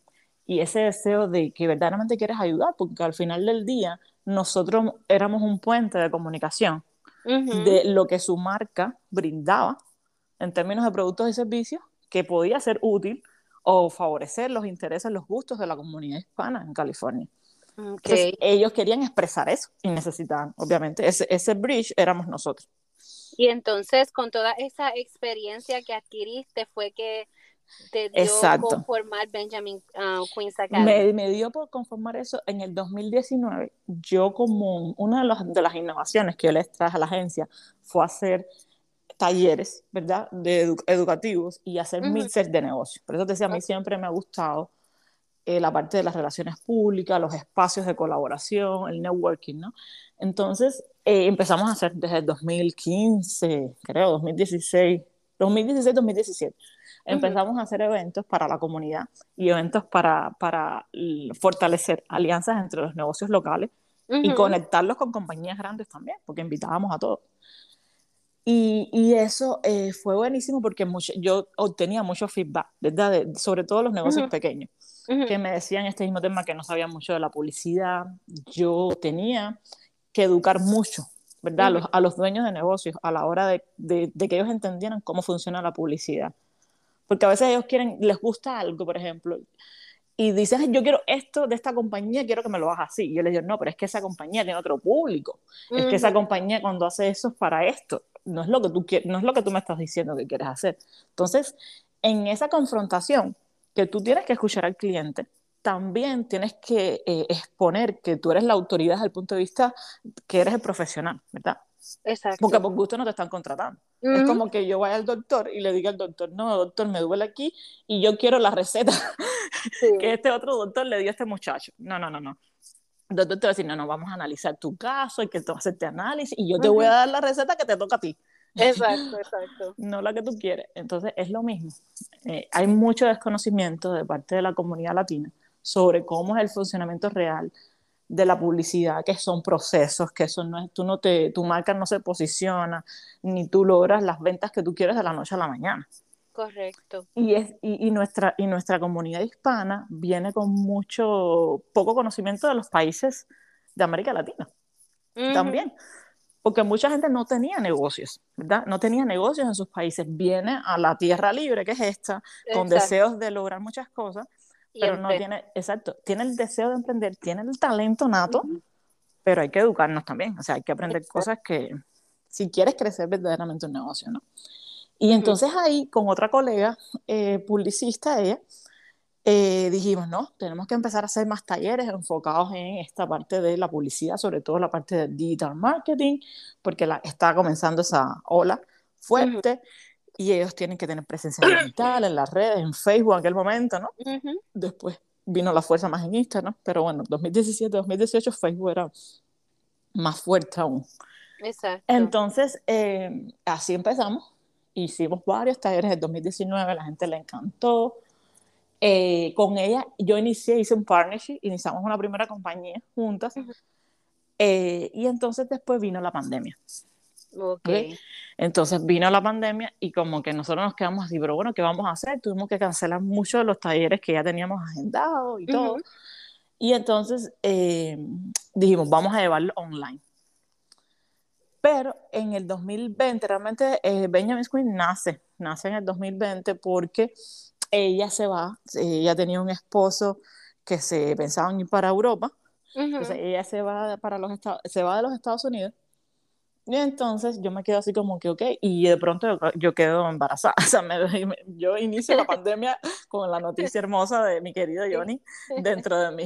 y ese deseo de que verdaderamente quieres ayudar, porque al final del día nosotros éramos un puente de comunicación de lo que su marca brindaba en términos de productos y servicios que podía ser útil o favorecer los intereses, los gustos de la comunidad hispana en California. Entonces, ellos querían expresar eso y necesitaban, obviamente, ese, ese bridge éramos nosotros. Y entonces, con toda esa experiencia que adquiriste, fue que te dio por conformar Benjamin uh, Queen's Academy. Me, dio por conformar eso en el 2019. Yo como una de, las innovaciones que yo les traje a la agencia fue hacer talleres, ¿verdad? De educativos y hacer uh de negocios. Por eso te decía, a mí siempre me ha gustado eh, la parte de las relaciones públicas, los espacios de colaboración, el networking, ¿no? Entonces, eh, empezamos a hacer desde el 2015, creo, 2016, 2016-2017. Empezamos a hacer eventos para la comunidad y eventos para, para fortalecer alianzas entre los negocios locales y conectarlos con compañías grandes también, porque invitábamos a todos. Y, y eso eh, fue buenísimo porque mucho, yo obtenía mucho feedback, ¿verdad? sobre todo los negocios pequeños, que me decían este mismo tema que no sabían mucho de la publicidad. Yo tenía que educar mucho, ¿verdad? a, los, dueños de negocios a la hora de, de, que ellos entendieran cómo funciona la publicidad. Porque a veces ellos quieren, les gusta algo, por ejemplo, y dicen, yo quiero esto de esta compañía, quiero que me lo hagas así. Y yo les digo, no, pero es que esa compañía tiene otro público. Es que esa compañía cuando hace eso es para esto. No es, lo que tú no es lo que tú me estás diciendo que quieres hacer. Entonces, en esa confrontación que tú tienes que escuchar al cliente, también tienes que eh, exponer que tú eres la autoridad desde el punto de vista que eres el profesional, ¿verdad? Exacto. Porque por gusto no te están contratando. Es como que yo vaya al doctor y le diga al doctor, no, doctor, me duele aquí y yo quiero la receta que este otro doctor le dio a este muchacho. No, no, no, no. El doctor te va a decir, no, no, vamos a analizar tu caso, y que tú haces este análisis y yo te voy a dar la receta que te toca a ti. Exacto, exacto. no la que tú quieres. Entonces es lo mismo. Eh, hay mucho desconocimiento de parte de la comunidad latina sobre cómo es el funcionamiento real de la publicidad, que son procesos, que eso no es, tú no te, tu marca no se posiciona, ni tú logras las ventas que tú quieres de la noche a la mañana. Correcto. Y, es, y, nuestra, y nuestra comunidad hispana viene con mucho, poco conocimiento de los países de América Latina. También. Porque mucha gente no tenía negocios, ¿verdad? No tenía negocios en sus países. Viene a la tierra libre, que es esta, con deseos de lograr muchas cosas pero no tiene, exacto, tiene el deseo de emprender, tiene el talento nato, pero hay que educarnos también, o sea, hay que aprender cosas que, si quieres crecer verdaderamente un negocio, ¿no? Y entonces ahí, con otra colega eh, publicista, ella, eh, dijimos, no, tenemos que empezar a hacer más talleres enfocados en esta parte de la publicidad, sobre todo la parte de digital marketing, porque la, está comenzando esa ola fuerte y ellos tienen que tener presencia digital en las redes, en Facebook en aquel momento, ¿no? Después vino la fuerza más en Instagram, pero bueno, 2017, 2018 Facebook era más fuerte aún. Exacto. Entonces, eh, así empezamos. Hicimos varios talleres en 2019, la gente le encantó. Eh, con ella, yo inicié, hice un partnership, iniciamos una primera compañía juntas. Eh, y entonces después vino la pandemia. Okay. Entonces vino la pandemia y como que nosotros nos quedamos así, pero bueno, ¿qué vamos a hacer? Tuvimos que cancelar muchos de los talleres que ya teníamos agendados y todo. Y entonces eh, dijimos, vamos a llevarlo online. Pero en el 2020, realmente eh, Benjamin Queen nace, nace en el 2020 porque ella se va, ella tenía un esposo que se pensaba en ir para Europa, entonces ella se va, para los se va de los Estados Unidos Y entonces yo me quedo así como que, ok, y de pronto yo, quedo embarazada. O sea, me, yo inicio la pandemia con la noticia hermosa de mi querido Johnny dentro de mí.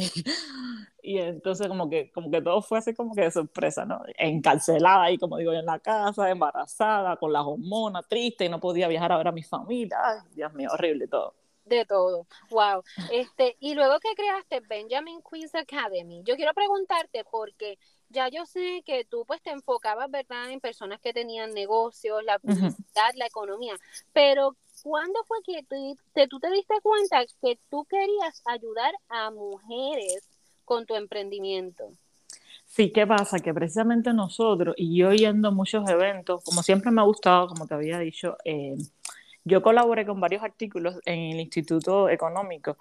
Y entonces como que, como que todo fue así como que de sorpresa, ¿no? Encarcelada ahí, como digo yo, en la casa, embarazada, con las hormonas, triste, y no podía viajar a ver a mi familia. Ay, Dios mío, horrible todo. De todo, wow. Este, y luego que creaste Benjamin Quiz Academy, yo quiero preguntarte porque ya yo sé que tú pues te enfocabas, ¿verdad?, en personas que tenían negocios, la publicidad, la economía, pero ¿cuándo fue que tú te, tú te diste cuenta que tú querías ayudar a mujeres con tu emprendimiento? Sí, ¿qué pasa? Que precisamente nosotros, y yo yendo a muchos eventos, como siempre me ha gustado, como te había dicho, eh, yo colaboré con varios artículos en el Instituto Económico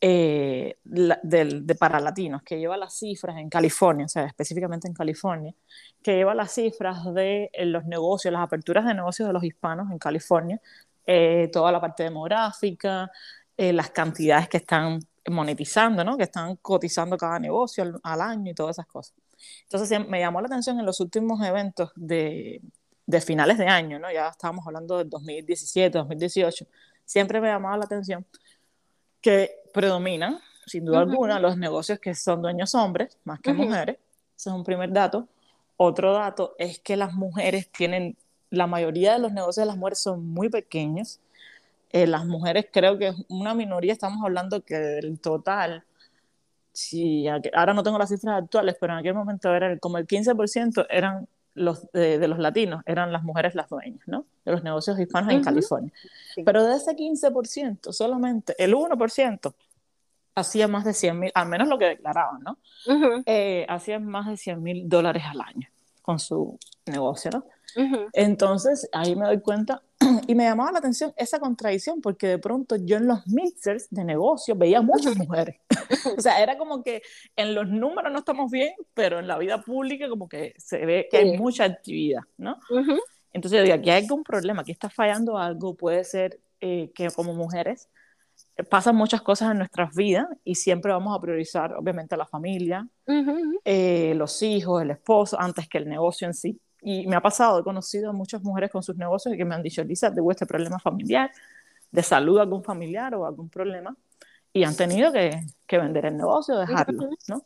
eh, de, para latinos, que lleva las cifras en California, o sea, específicamente en California, que lleva las cifras de eh, los negocios, las aperturas de negocios de los hispanos en California, eh, toda la parte demográfica, las cantidades que están monetizando, ¿no? que están cotizando cada negocio al, año y todas esas cosas. Entonces me llamó la atención en los últimos eventos de, de finales de año, ¿no? ya estábamos hablando del 2017, 2018, siempre me llamaba la atención que predominan, sin duda alguna, los negocios que son dueños hombres más que mujeres. Ese es un primer dato. Otro dato es que las mujeres tienen, la mayoría de los negocios de las mujeres son muy pequeños. Eh, las mujeres creo que es una minoría, estamos hablando que del total, si, ahora no tengo las cifras actuales, pero en aquel momento era como el 15% eran los, de, los latinos, eran las mujeres las dueñas, ¿no? De los negocios hispanos en California. Pero de ese 15%, solamente el 1% hacía más de 100 mil, al menos lo que declaraban, ¿no? Eh, hacía más de 100 mil dólares al año con su negocio, ¿no? Entonces, ahí me doy cuenta y me llamaba la atención esa contradicción porque de pronto yo en los mixers de negocio veía muchas mujeres. o sea, era como que en los números no estamos bien, pero en la vida pública como que se ve que hay mucha actividad, ¿no? Entonces yo digo, aquí hay algún problema, aquí está fallando algo, puede ser eh, que como mujeres pasan muchas cosas en nuestras vidas y siempre vamos a priorizar, obviamente, la familia, eh, los hijos, el esposo, antes que el negocio en sí. Y me ha pasado, he conocido a muchas mujeres con sus negocios que me han dicho, Lisa, tengo este problema familiar, de salud algún familiar o algún problema, y han tenido que, que vender el negocio, dejarlo, ¿no?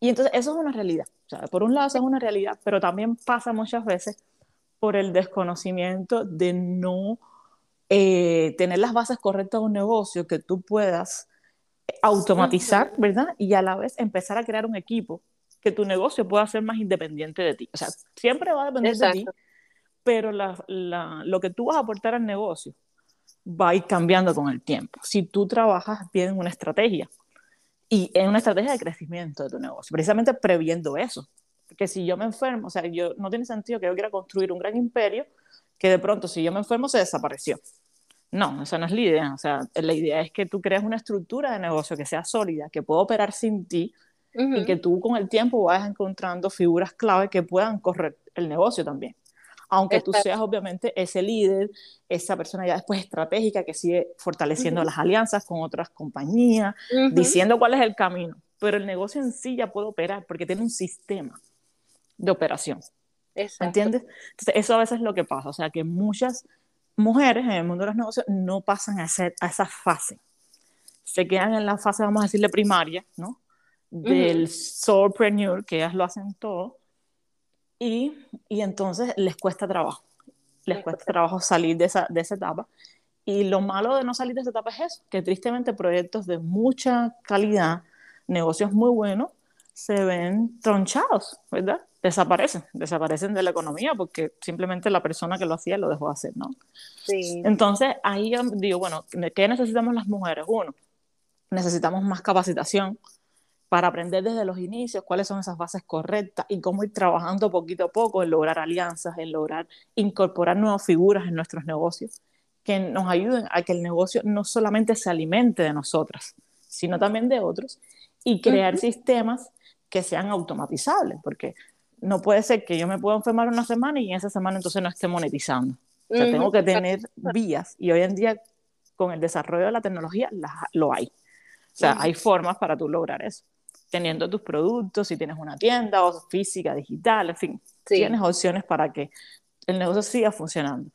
Y entonces eso es una realidad. O sea, por un lado eso es una realidad, pero también pasa muchas veces por el desconocimiento de no eh, tener las bases correctas de un negocio que tú puedas automatizar, ¿verdad? Y a la vez empezar a crear un equipo que tu negocio pueda ser más independiente de ti. O sea, siempre va a depender de ti, pero lo que tú vas a aportar al negocio va a ir cambiando con el tiempo. Si tú trabajas bien en una estrategia y en una estrategia de crecimiento de tu negocio, precisamente previendo eso. Porque si yo me enfermo, o sea, yo, no tiene sentido que yo quiera construir un gran imperio que de pronto si yo me enfermo se desapareció. No, esa no es la idea. O sea, la idea es que tú creas una estructura de negocio que sea sólida, que pueda operar sin ti y que tú con el tiempo vayas encontrando figuras clave que puedan correr el negocio también. Aunque tú seas obviamente ese líder, esa persona ya después estratégica que sigue fortaleciendo las alianzas con otras compañías, diciendo cuál es el camino. Pero el negocio en sí ya puede operar porque tiene un sistema de operación. ¿Entiendes? Entonces, eso a veces es lo que pasa. O sea, que muchas mujeres en el mundo de los negocios no pasan a, a esa fase. Se quedan en la fase, vamos a decirle, primaria, ¿no? Del solopreneur, que ellas lo hacen todo. Y, y entonces les cuesta trabajo. Les cuesta trabajo salir de esa, de esa etapa. Y lo malo de no salir de esa etapa es eso, que tristemente proyectos de mucha calidad, negocios muy buenos, se ven tronchados, ¿verdad? desaparecen, desaparecen de la economía porque simplemente la persona que lo hacía lo dejó hacer, ¿no? Sí. Entonces, ahí yo digo, bueno, ¿qué necesitamos las mujeres? Uno, necesitamos más capacitación para aprender desde los inicios cuáles son esas bases correctas y cómo ir trabajando poquito a poco en lograr alianzas, en lograr incorporar nuevas figuras en nuestros negocios que nos ayuden a que el negocio no solamente se alimente de nosotras, sino también de otros y crear sistemas que sean automatizables, porque no puede ser que yo me pueda enfermar una semana y en esa semana entonces no esté monetizando. O sea, tengo que tener vías y hoy en día con el desarrollo de la tecnología lo hay. O sea, hay formas para tú lograr eso. Teniendo tus productos, si tienes una tienda o física, digital, en fin, tienes opciones para que el negocio siga funcionando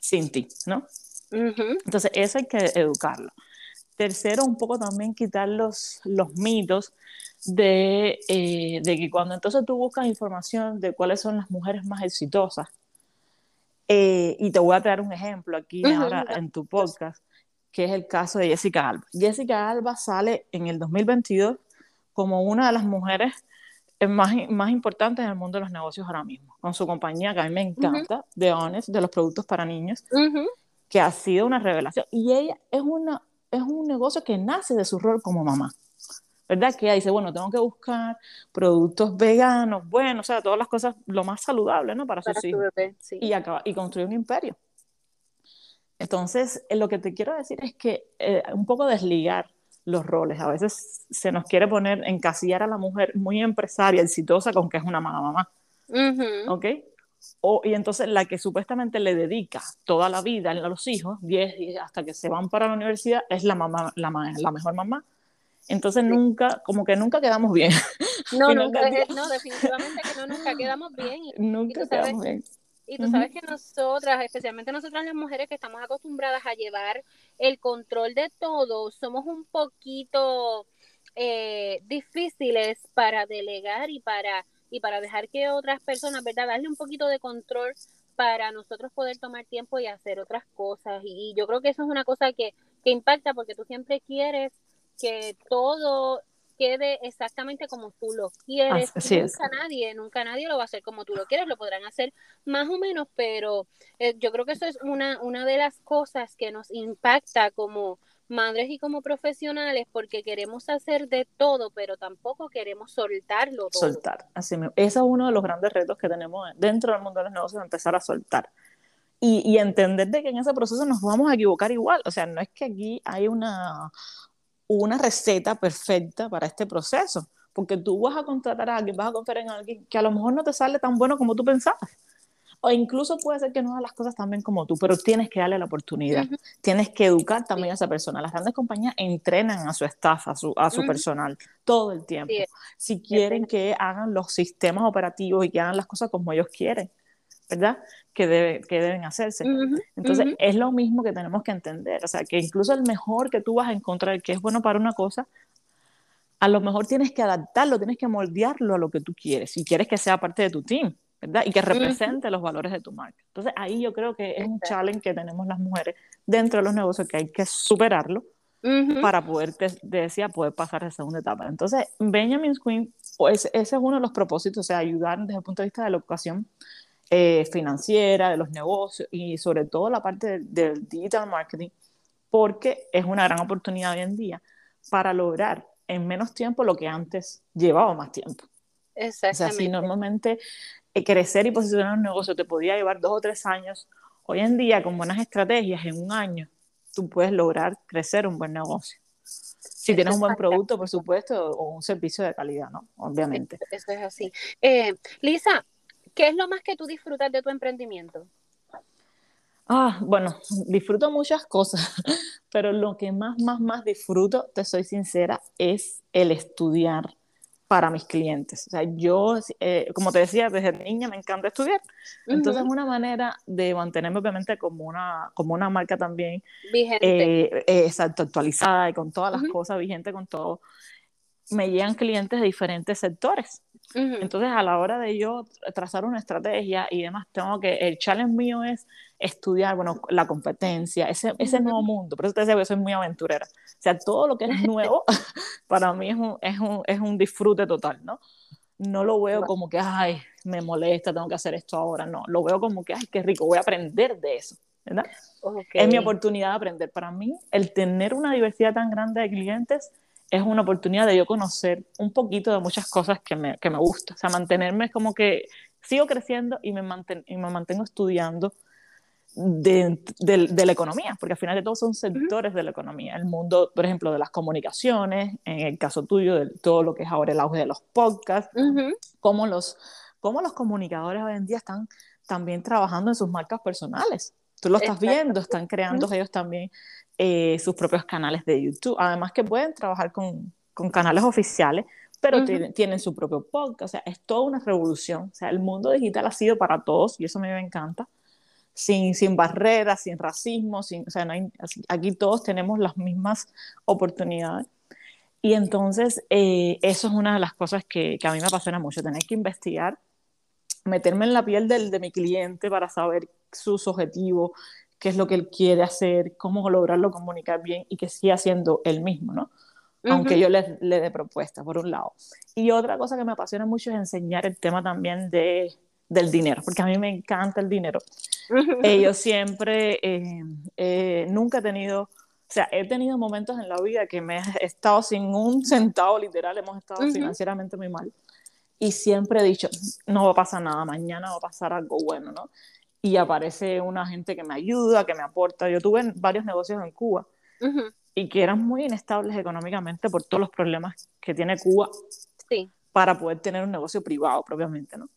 sin ti, ¿no? Entonces, eso hay que educarlo. Tercero, un poco también quitar los, los mitos de, eh, de, que cuando entonces tú buscas información de cuáles son las mujeres más exitosas, eh, y te voy a traer un ejemplo aquí ahora en tu podcast, que es el caso de Jessica Alba. Jessica Alba sale en el 2022 como una de las mujeres más, más importantes en el mundo de los negocios ahora mismo, con su compañía que a mí me encanta, de Honest, de los productos para niños, que ha sido una revelación. Y ella es, una, es un negocio que nace de su rol como mamá. ¿Verdad? Que ella dice, bueno, tengo que buscar productos veganos, bueno, o sea, todas las cosas lo más saludable, ¿no? Para, sus hijos. y, acaba, y construir un imperio. Entonces, eh, lo que te quiero decir es que eh, un poco desligar los roles. A veces se nos quiere poner, encasillar a la mujer muy empresaria, exitosa, con que es una mamá mamá. ¿Ok? O, y entonces la que supuestamente le dedica toda la vida a los hijos, 10 hasta que se van para la universidad, es la, mamá, la, la mejor mamá. Entonces nunca, como que nunca quedamos bien. No, no, definitivamente que no nunca quedamos bien. nunca quedamos bien. Y tú sabes que nosotras, especialmente nosotras las mujeres que estamos acostumbradas a llevar el control de todo, somos un poquito eh, difíciles para delegar y para, y para dejar que otras personas, ¿verdad? Darle un poquito de control para nosotros poder tomar tiempo y hacer otras cosas. Y, yo creo que eso es una cosa que, que impacta porque tú siempre quieres que todo quede exactamente como tú lo quieres. nunca nadie, nunca nadie lo va a hacer como tú lo quieres, lo podrán hacer más o menos, pero eh, yo creo que eso es una, una de las cosas que nos impacta como madres y como profesionales porque queremos hacer de todo, pero tampoco queremos soltarlo todo. Soltar, así mismo. Ese es uno de los grandes retos que tenemos dentro del mundo de los negocios, empezar a soltar. Y, y entender de que en ese proceso nos vamos a equivocar igual. O sea, no es que aquí hay una, una receta perfecta para este proceso, porque tú vas a contratar a alguien, vas a confiar en alguien que a lo mejor no te sale tan bueno como tú pensabas. O incluso puede ser que no haga las cosas tan bien como tú, pero tienes que darle la oportunidad. Tienes que educar también a esa persona. Las grandes compañías entrenan a su staff, a su, a su personal, todo el tiempo. Si quieren que hagan los sistemas operativos y que hagan las cosas como ellos quieren. ¿Verdad? Que, debe, que deben hacerse. Entonces, es lo mismo que tenemos que entender. O sea, que incluso el mejor que tú vas a encontrar que es bueno para una cosa, a lo mejor tienes que adaptarlo, tienes que moldearlo a lo que tú quieres, si quieres que sea parte de tu team, ¿verdad? Y que represente los valores de tu marca. Entonces, ahí yo creo que es un challenge que tenemos las mujeres dentro de los negocios que hay que superarlo para poder, te, decía, poder pasar a la segunda etapa. Entonces, Benjamin Queen, pues, ese es uno de los propósitos, o sea, ayudar desde el punto de vista de la educación eh, financiera, de los negocios y sobre todo la parte del, digital marketing, porque es una gran oportunidad hoy en día para lograr en menos tiempo lo que antes llevaba más tiempo. Exactamente. O sea, si normalmente eh, crecer y posicionar un negocio te podía llevar dos o tres años, hoy en día con buenas estrategias en un año tú puedes lograr crecer un buen negocio. Si tienes un buen producto, por supuesto, o un servicio de calidad, ¿no? Obviamente. Eso es así. Eh, Lisa, ¿Qué es lo más que tú disfrutas de tu emprendimiento? Ah, bueno, disfruto muchas cosas, pero lo que más, más, más disfruto, te soy sincera, es el estudiar para mis clientes. O sea, yo, eh, como te decía, desde niña me encanta estudiar. Entonces, es una manera de mantenerme, obviamente, como una, como una marca también. Vigente. Eh, eh, exacto, actualizada y con todas las cosas, vigente con todo. Me llegan clientes de diferentes sectores. Entonces, a la hora de yo trazar una estrategia y demás, tengo que, el challenge mío es estudiar, bueno, la competencia, ese, ese nuevo mundo. Por eso te decía que soy muy aventurera. O sea, todo lo que es nuevo, para mí es un, es un, es un disfrute total, ¿no? No lo veo como que, ay, me molesta, tengo que hacer esto ahora. No, lo veo como que, ay, qué rico, voy a aprender de eso. ¿verdad? Es mi oportunidad de aprender. Para mí, el tener una diversidad tan grande de clientes es una oportunidad de yo conocer un poquito de muchas cosas que me, que me gustan. O sea, mantenerme como que sigo creciendo y me, y me mantengo estudiando de, de, la economía, porque al final de todo son sectores de la economía. El mundo, por ejemplo, de las comunicaciones, en el caso tuyo, de todo lo que es ahora el auge de los podcasts, cómo, los, cómo los comunicadores hoy en día están también trabajando en sus marcas personales. Tú lo estás viendo, están creando ellos también eh, sus propios canales de YouTube. Además que pueden trabajar con, con, canales oficiales, pero tienen su propio podcast, o sea, es toda una revolución. O sea, el mundo digital ha sido para todos y eso a mí me encanta. Sin, sin barreras, sin racismo, sin, o sea, no hay, aquí todos tenemos las mismas oportunidades. Y entonces, eh, eso es una de las cosas que, que, a mí me apasiona mucho, tener que investigar, meterme en la piel del, de mi cliente para saber sus objetivos, qué es lo que él quiere hacer, cómo lograrlo comunicar bien y que siga siendo él mismo, ¿no? Aunque yo le, le dé propuestas, por un lado. Y otra cosa que me apasiona mucho es enseñar el tema también de, del dinero, porque a mí me encanta el dinero. Eh, yo siempre, eh, eh, nunca he tenido, o sea, he tenido momentos en la vida que me he estado sin un centavo, literal, hemos estado financieramente muy mal. Y siempre he dicho, no va a pasar nada, mañana va a pasar algo bueno, ¿no? Y aparece una gente que me ayuda, que me aporta. Yo tuve varios negocios en Cuba y que eran muy inestables económicamente por todos los problemas que tiene Cuba sí. para poder tener un negocio privado propiamente, ¿no?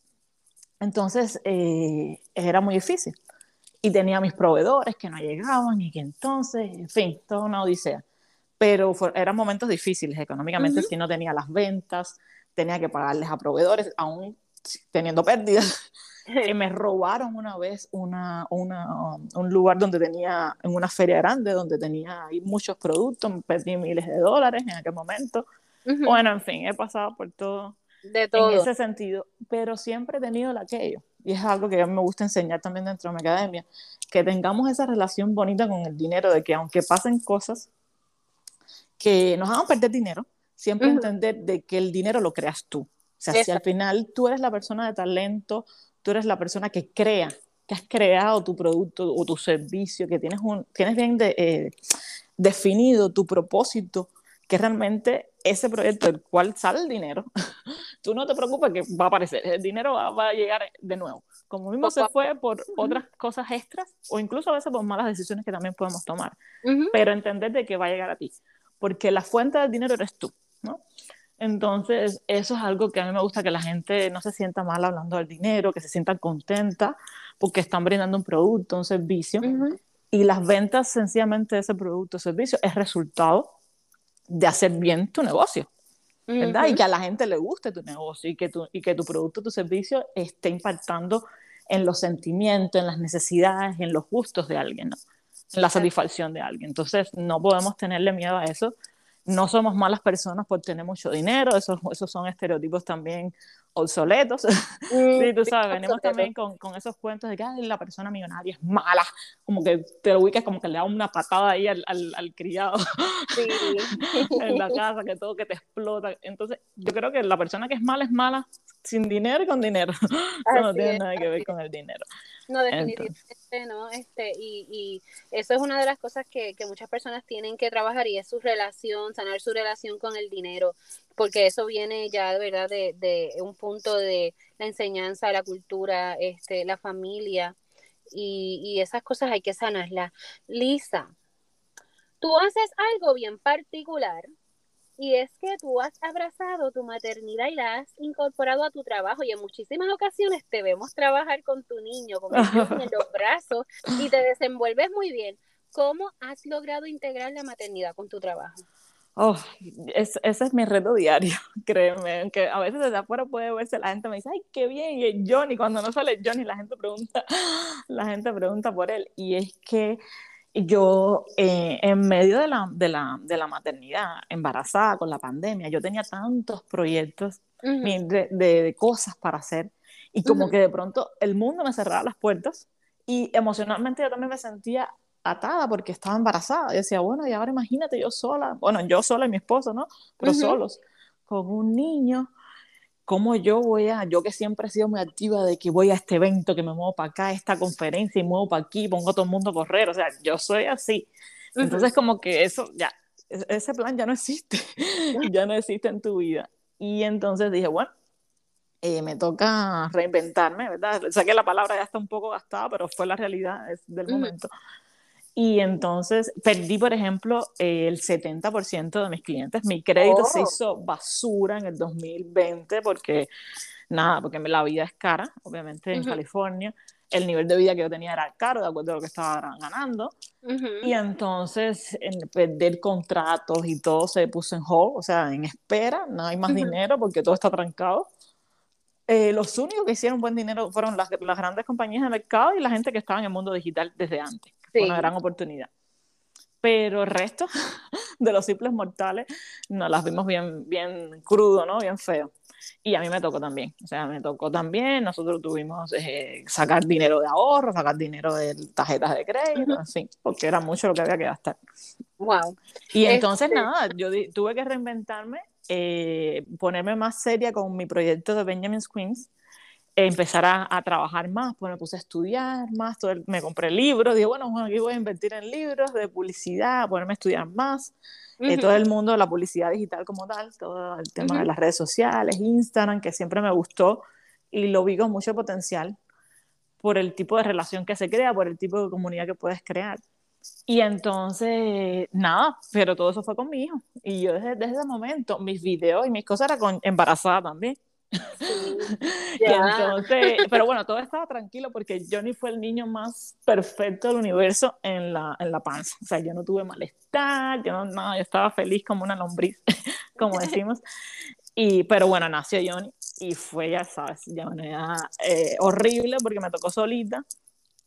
Entonces eh, era muy difícil y tenía mis proveedores que no llegaban y que entonces, en fin, toda una odisea. Pero eran momentos difíciles económicamente si no tenía las ventas, tenía que pagarles a proveedores, aún teniendo pérdidas. Que me robaron una vez una, una, un lugar donde tenía, en una feria grande, donde tenía ahí muchos productos, perdí miles de dólares en aquel momento. Bueno, en fin, he pasado por todo, de todo en ese sentido, pero siempre he tenido el aquello. Y es algo que a mí me gusta enseñar también dentro de mi academia, que tengamos esa relación bonita con el dinero, de que aunque pasen cosas que nos hagan perder dinero, siempre entender de que el dinero lo creas tú. O sea, si al final tú eres la persona de talento, tú eres la persona que crea, que has creado tu producto o tu servicio, que tienes, un, tienes bien eh, definido tu propósito, que realmente ese proyecto del cual sale el dinero, tú no te preocupes que va a aparecer, el dinero va, a llegar de nuevo. Como mismo se fue por otras cosas extras o incluso a veces por malas decisiones que también podemos tomar, pero entender de que va a llegar a ti, porque la fuente del dinero eres tú, ¿no? Entonces, eso es algo que a mí me gusta que la gente no se sienta mal hablando del dinero, que se sienta contenta porque están brindando un producto, un servicio. Y las ventas sencillamente de ese producto o servicio es resultado de hacer bien tu negocio. ¿verdad? Y que a la gente le guste tu negocio y que tu, y que tu producto, tu servicio esté impactando en los sentimientos, en las necesidades, en los gustos de alguien, ¿no? en la satisfacción de alguien. Entonces, no podemos tenerle miedo a eso no somos malas personas por tener mucho dinero, esos, esos son estereotipos también obsoletos. Mm, sí, tú sabes, venimos también con, con, esos cuentos de que la persona millonaria es mala, como que te lo ubicas como que le da una patada ahí al, al, al criado sí. en la casa, que todo que te explota. Entonces, yo creo que la persona que es mala es mala sin dinero con dinero. no tiene nada que ver con el dinero. No, definitivamente no. Este, y, y eso es una de las cosas que, que muchas personas tienen que trabajar y es su relación, sanar su relación con el dinero, porque eso viene ya, de verdad, de, de un punto de la enseñanza, la cultura, este, la familia, y, y esas cosas hay que sanarlas. Lisa, tú haces algo bien particular y es que tú has abrazado tu maternidad y la has incorporado a tu trabajo y en muchísimas ocasiones te vemos trabajar con tu niño, con el niño en los brazos y te desenvuelves muy bien. ¿Cómo has logrado integrar la maternidad con tu trabajo? Oh, ese es mi reto diario, créeme, que a veces desde afuera puede verse, la gente me dice, ay, qué bien, y Johnny, cuando no sale Johnny, la gente pregunta, la gente pregunta por él, y es que yo eh, en medio de la, de, la, de la, maternidad, embarazada con la pandemia, yo tenía tantos proyectos de, de, cosas para hacer y como que de pronto el mundo me cerraba las puertas y emocionalmente yo también me sentía atada porque estaba embarazada. Yo decía, bueno, y ahora imagínate yo sola, bueno, yo sola y mi esposo, ¿no? Pero solos, con un niño ¿cómo yo voy a, yo que siempre he sido muy activa de que voy a este evento, que me muevo para acá, esta conferencia y muevo para aquí, pongo a todo el mundo a correr, o sea, yo soy así. Entonces como que eso, ya, ese plan ya no existe, ya no existe en tu vida. Y entonces dije, bueno, eh, me toca reinventarme, ¿verdad? O sea que la palabra ya está un poco gastada, pero fue la realidad del momento. Y entonces perdí, por ejemplo, el 70% de mis clientes. Mi crédito se oh. hizo basura en el 2020 porque, nada, porque la vida es cara, obviamente en California. el nivel de vida que yo tenía era caro, de acuerdo a lo que estaba ganando. Ujú. Y entonces, en perder contratos y todo se puso en hold, o sea, en espera, no hay más dinero porque todo está trancado. Eh, los únicos que hicieron buen dinero fueron las, las grandes compañías de mercado y la gente que estaba en el mundo digital desde antes. Sí. una gran oportunidad. Pero el resto de los simples mortales nos las vimos bien, bien crudo, ¿no? Bien feo. Y a mí me tocó también. O sea, me tocó también. Nosotros tuvimos eh, sacar dinero de ahorro, sacar dinero de tarjetas de crédito, Ujú. en fin, porque era mucho lo que había que gastar. Wow. Y entonces, Este- nada, yo tuve que reinventarme, eh, ponerme más seria con mi proyecto de Benjamin's Queens, empezar a, a trabajar más, pues me puse a estudiar más, todo el- me compré libros, dije, bueno, aquí voy a invertir en libros de publicidad, ponerme a estudiar más, eh, Ujú. todo el mundo de la publicidad digital como tal, todo el tema de Ujú. las redes sociales, Instagram, que siempre me gustó y lo vi con mucho potencial por el tipo de relación que se crea, por el tipo de comunidad que puedes crear. Y entonces, nada, pero todo eso fue con mi hijo. Y yo desde, desde ese momento, mis videos y mis cosas eran con embarazada también. Sí. Y entonces, pero bueno, todo estaba tranquilo porque Johnny fue el niño más perfecto del universo en la, en la panza. O sea, yo no tuve malestar, yo no, nada, yo estaba feliz como una lombriz, como decimos. Y, pero bueno, nació Johnny y fue, ya sabes, una edad, eh, horrible porque me tocó solita.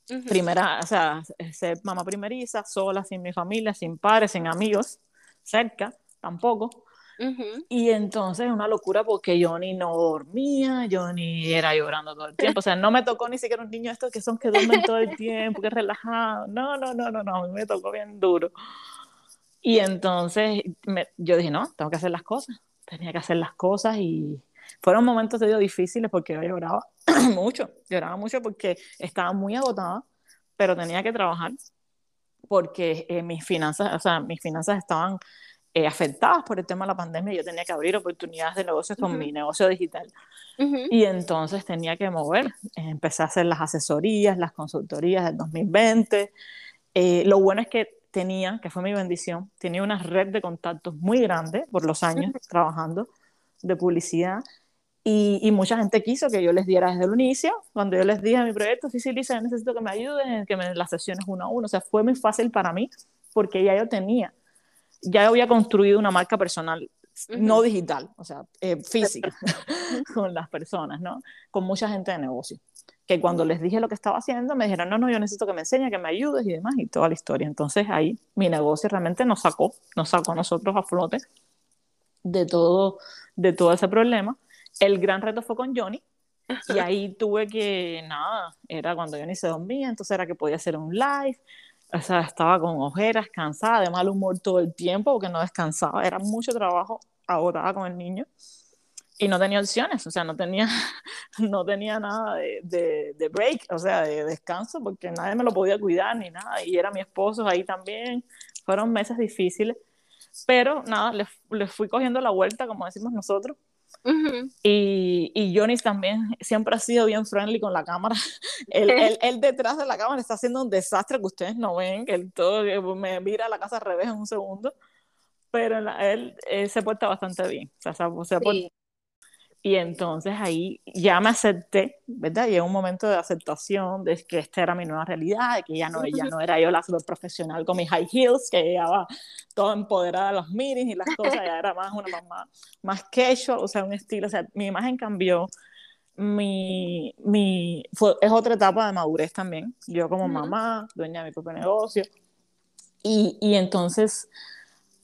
Ujú. Primera, o sea, ser mamá primeriza, sola, sin mi familia, sin padres, sin amigos, cerca, tampoco. Ujú. Y entonces una locura porque Johnny no dormía, Johnny era llorando todo el tiempo. O sea, no me tocó ni siquiera un niño estos que son que duermen todo el tiempo, que relajado. No, no, no, no, no, a mí me tocó bien duro. Y entonces me- yo dije, no, tengo que hacer las cosas. Tenía que hacer las cosas y fueron momentos digo, difíciles porque yo lloraba mucho. Lloraba mucho porque estaba muy agotada, pero tenía que trabajar porque eh, mis finanzas, o sea, mis finanzas estaban eh, afectadas por el tema de la pandemia. Yo tenía que abrir oportunidades de negocios con Ujú. mi negocio digital. Ujú. Y entonces tenía que mover. Empecé a hacer las asesorías, las consultorías del 2020. Eh, lo bueno es que tenía, que fue mi bendición, tenía una red de contactos muy grande por los años trabajando de publicidad. Y, y mucha gente quiso que yo les diera desde el inicio, cuando yo les dije a mi proyecto, sí, sí, Lisa, necesito que me ayuden, que me las sesiones uno a uno. O sea, fue muy fácil para mí porque ya yo tenía, ya había construido una marca personal, no digital, o sea, eh, física, con las personas, ¿no? Con mucha gente de negocio. Que cuando les dije lo que estaba haciendo, me dijeron, no, no, yo necesito que me enseñes, que me ayudes y demás, y toda la historia. Entonces ahí mi negocio realmente nos sacó, nos sacó a nosotros a flote de todo, de todo ese problema. El gran reto fue con Johnny, y ahí tuve que, nada, era cuando Johnny se dormía, entonces era que podía hacer un live, o sea, estaba con ojeras, cansada, de mal humor todo el tiempo, porque no descansaba, era mucho trabajo, agotada con el niño, y no tenía opciones, o sea, no tenía, no tenía nada de, de, de break, o sea, de descanso, porque nadie me lo podía cuidar ni nada, y era mi esposo ahí también, fueron meses difíciles, pero nada, le, le fui cogiendo la vuelta, como decimos nosotros, Ujú. y, y Johnny también siempre ha sido bien friendly con la cámara. Él, él, él detrás de la cámara está haciendo un desastre que ustedes no ven, que él todo que me mira la casa al revés en un segundo, pero la- él, él se porta bastante bien. O sea, se, se porta- Sí. Y entonces ahí ya me acepté, ¿verdad? Llegó un momento de aceptación de que esta era mi nueva realidad, de que ya no, ya no era yo la super profesional con mis high heels, que llegaba toda empoderada a los meetings y las cosas, ya era más una mamá más casual, o sea, un estilo, o sea, mi imagen cambió, mi, mi, fue, es otra etapa de madurez también, yo como mamá, dueña de mi propio negocio, y, y entonces,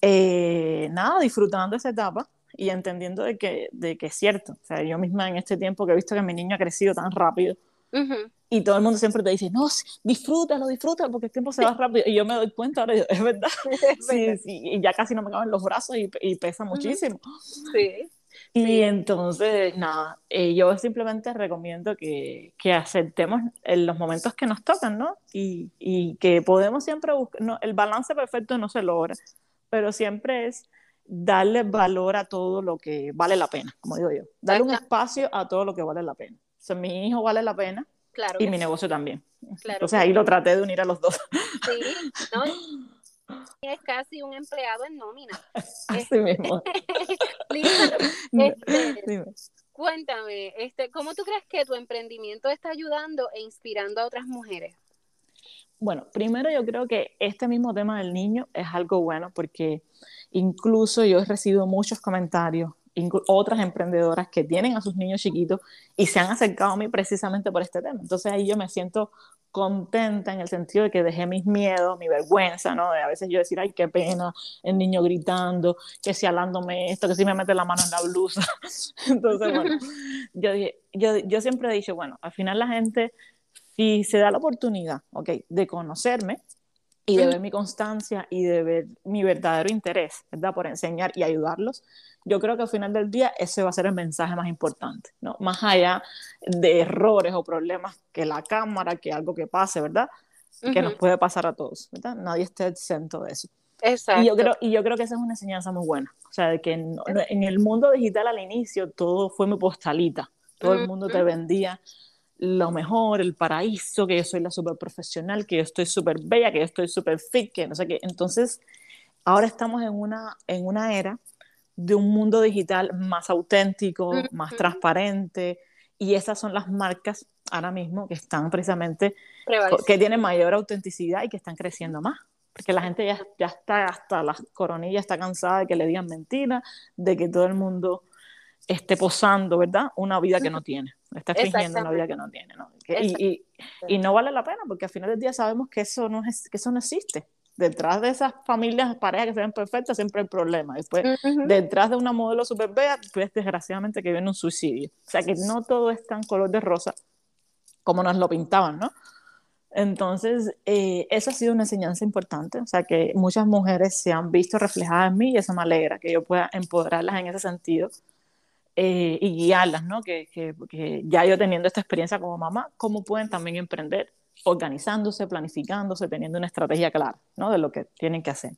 eh, nada, disfrutando esa etapa y entendiendo de que, de que es cierto, o sea, yo misma en este tiempo que he visto que mi niño ha crecido tan rápido, Ujú. y todo el mundo siempre te dice, no, disfrútalo, disfrútalo, porque el tiempo se va rápido. Y yo me doy cuenta ahora, es verdad, sí, sí, y ya casi no me caben los brazos y, y pesa muchísimo. Sí. Y Sí. entonces, nada, eh, yo simplemente recomiendo que, que aceptemos en los momentos que nos tocan, ¿no? Y, y que podemos siempre buscar, no, el balance perfecto no se logra, pero siempre es darle valor a todo lo que vale la pena, como digo yo, darle un espacio a todo lo que vale la pena. O sea, mi hijo vale la pena Claro. y mi sí. negocio también. Claro Entonces ahí lo traté de unir a los dos. Sí, ¿no? Es casi un empleado en nómina. Así mismo. Lisa, este, Dime. cuéntame, este, ¿cómo tú crees que tu emprendimiento está ayudando e inspirando a otras mujeres? Bueno, primero yo creo que este mismo tema del niño es algo bueno porque incluso yo he recibido muchos comentarios, otras emprendedoras que tienen a sus niños chiquitos y se han acercado a mí precisamente por este tema. Entonces ahí yo me siento contenta en el sentido de que dejé mis miedos, mi vergüenza, ¿no? De a veces yo decir, ay, qué pena, el niño gritando, que si alándome esto, que si me mete la mano en la blusa. Entonces, bueno, yo, yo, yo siempre he dicho, bueno, al final la gente, si se da la oportunidad, ok, de conocerme, y de ver mi constancia y de ver mi verdadero interés, ¿verdad? Por enseñar y ayudarlos, yo creo que al final del día ese va a ser el mensaje más importante, ¿no? Más allá de errores o problemas que la cámara, que algo que pase, ¿verdad? Que nos puede pasar a todos, ¿verdad? Nadie está exento de eso. Exacto. Y yo, creo, y yo creo que esa es una enseñanza muy buena. O sea, de que en, en el mundo digital al inicio todo fue muy postalita. Todo el mundo te vendía lo mejor, el paraíso, que yo soy la super profesional, que yo estoy súper bella, que yo estoy súper fit, que no sé qué. Entonces, ahora estamos en una, en una era de un mundo digital más auténtico, más transparente, y esas son las marcas ahora mismo que están precisamente, que tienen mayor autenticidad y que están creciendo más. Porque la gente ya, ya está hasta la coronilla, está cansada de que le digan mentiras, de que todo el mundo esté posando, ¿verdad? Una vida que no tiene, está fingiendo una vida que no tiene, ¿no? y, y, y, no vale la pena porque al final del día sabemos que eso no, es, que eso no existe detrás de esas familias, parejas que se ven perfectas, siempre hay problemas. Después, detrás de una modelo super bella, pues desgraciadamente que viene un suicidio. O sea que no todo es tan color de rosa como nos lo pintaban, ¿no? Entonces, eh, eso ha sido una enseñanza importante, o sea, que muchas mujeres se han visto reflejadas en mí y eso me alegra, que yo pueda empoderarlas en ese sentido eh, y guiarlas, ¿no? Que, que, que, ya yo teniendo esta experiencia como mamá, cómo pueden también emprender organizándose, planificándose, teniendo una estrategia clara, ¿no? De lo que tienen que hacer.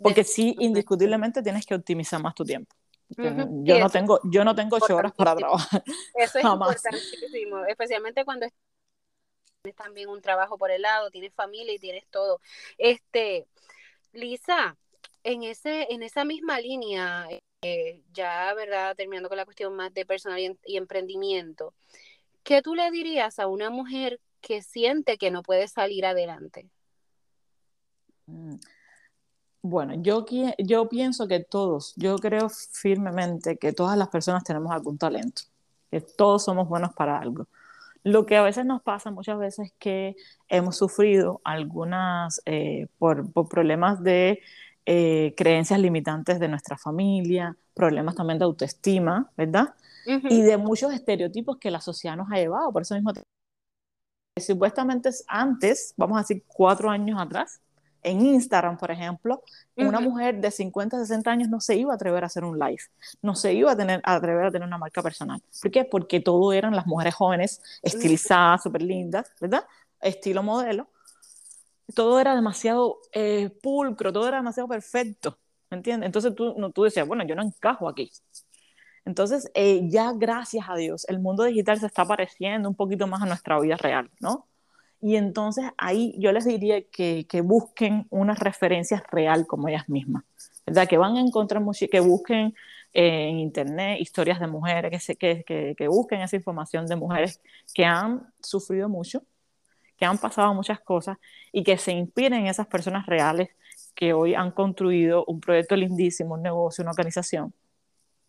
Porque sí, indiscutiblemente tienes que optimizar más tu tiempo. Yo, no tengo, yo no tengo ocho horas para trabajar. Eso es importantísimo, especialmente cuando tienes también un trabajo por el lado, tienes familia y tienes todo. Este, Lisa, en, ese, en esa misma línea, eh, ya, ¿verdad? Terminando con la cuestión más de personal y emprendimiento, ¿qué tú le dirías a una mujer que siente que no puede salir adelante? Mm. Bueno, yo, yo pienso que todos, yo creo firmemente que todas las personas tenemos algún talento, que todos somos buenos para algo. Lo que a veces nos pasa muchas veces es que hemos sufrido algunas, eh, por, problemas de eh, creencias limitantes de nuestra familia, problemas también de autoestima, ¿verdad? Y de muchos estereotipos que la sociedad nos ha llevado. Por eso mismo supuestamente antes, vamos a decir cuatro años atrás, en Instagram, por ejemplo, una mujer de 50, 60 años no se iba a atrever a hacer un live, no se iba a, tener, a atrever a tener una marca personal. ¿Por qué? Porque todo eran las mujeres jóvenes, estilizadas, súper lindas, ¿verdad? Estilo modelo. Todo era demasiado eh, pulcro, todo era demasiado perfecto, ¿me entiendes? Entonces tú, no, tú decías, bueno, yo no encajo aquí. Entonces, eh, ya gracias a Dios, el mundo digital se está pareciendo un poquito más a nuestra vida real, ¿no? Y entonces ahí yo les diría que, que busquen una referencia real como ellas mismas, ¿verdad? Que van a encontrar, que busquen eh, en internet historias de mujeres, que, que, que busquen esa información de mujeres que han sufrido mucho, que han pasado muchas cosas y que se inspiren en esas personas reales que hoy han construido un proyecto lindísimo, un negocio, una organización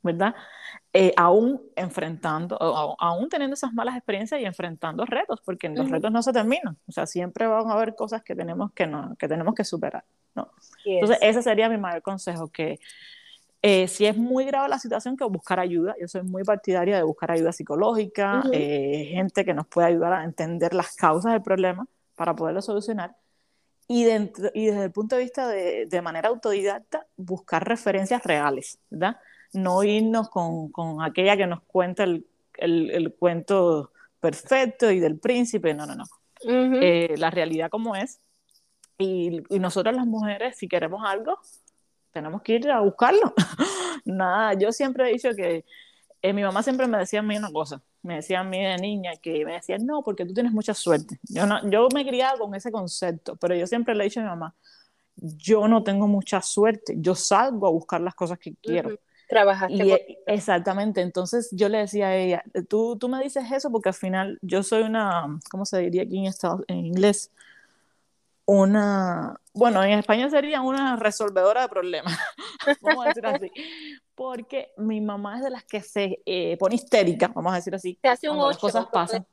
¿verdad? Eh, aún enfrentando, aún teniendo esas malas experiencias y enfrentando retos, porque los retos no se terminan, o sea, siempre van a haber cosas que tenemos que, no, que, tenemos que superar, ¿no? Entonces, ese sería mi mayor consejo, que eh, si es muy grave la situación, que buscar ayuda, yo soy muy partidaria de buscar ayuda psicológica, eh, gente que nos pueda ayudar a entender las causas del problema para poderlo solucionar, y, dentro, y desde el punto de vista de, de manera autodidacta, buscar referencias reales, ¿verdad? no irnos con, con aquella que nos cuenta el, el, el, cuento perfecto y del príncipe, no, no, no. Eh, la realidad como es. Y, y nosotras las mujeres, si queremos algo, tenemos que ir a buscarlo. Nada, yo siempre he dicho que eh, mi mamá siempre me decía a mí una cosa, me decía a mí de niña que me decía, no, porque tú tienes mucha suerte. Yo, no, yo me criaba con ese concepto, pero yo siempre le he dicho a mi mamá, yo no tengo mucha suerte, yo salgo a buscar las cosas que quiero. Trabajaste. Y, e, exactamente, entonces yo le decía a ella, tú, tú me dices eso porque al final yo soy una, ¿cómo se diría aquí en, Estados, en inglés? Una, bueno, en español sería una resolvedora de problemas, vamos a decir así, porque mi mamá es de las que se eh, pone histérica, vamos a decir así, Se hace un cuando las ocho, cosas pasan.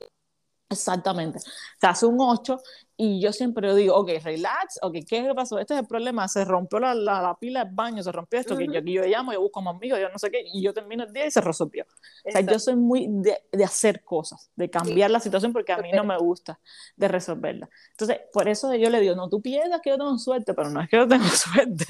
Exactamente. Se hace un 8 y yo siempre digo, ok, relax, ok, ¿qué es lo que pasó? Este es el problema, se rompió la, la, la pila del baño, se rompió esto, que yo, aquí yo llamo, yo busco a mi amigo, yo no sé qué, y yo termino el día y se resolvió. O sea, yo soy muy de, de hacer cosas, de cambiar la situación porque a mí no me gusta de resolverla. Entonces, por eso yo le digo, no, tú piensas que yo tengo suerte, pero no es que yo tengo suerte,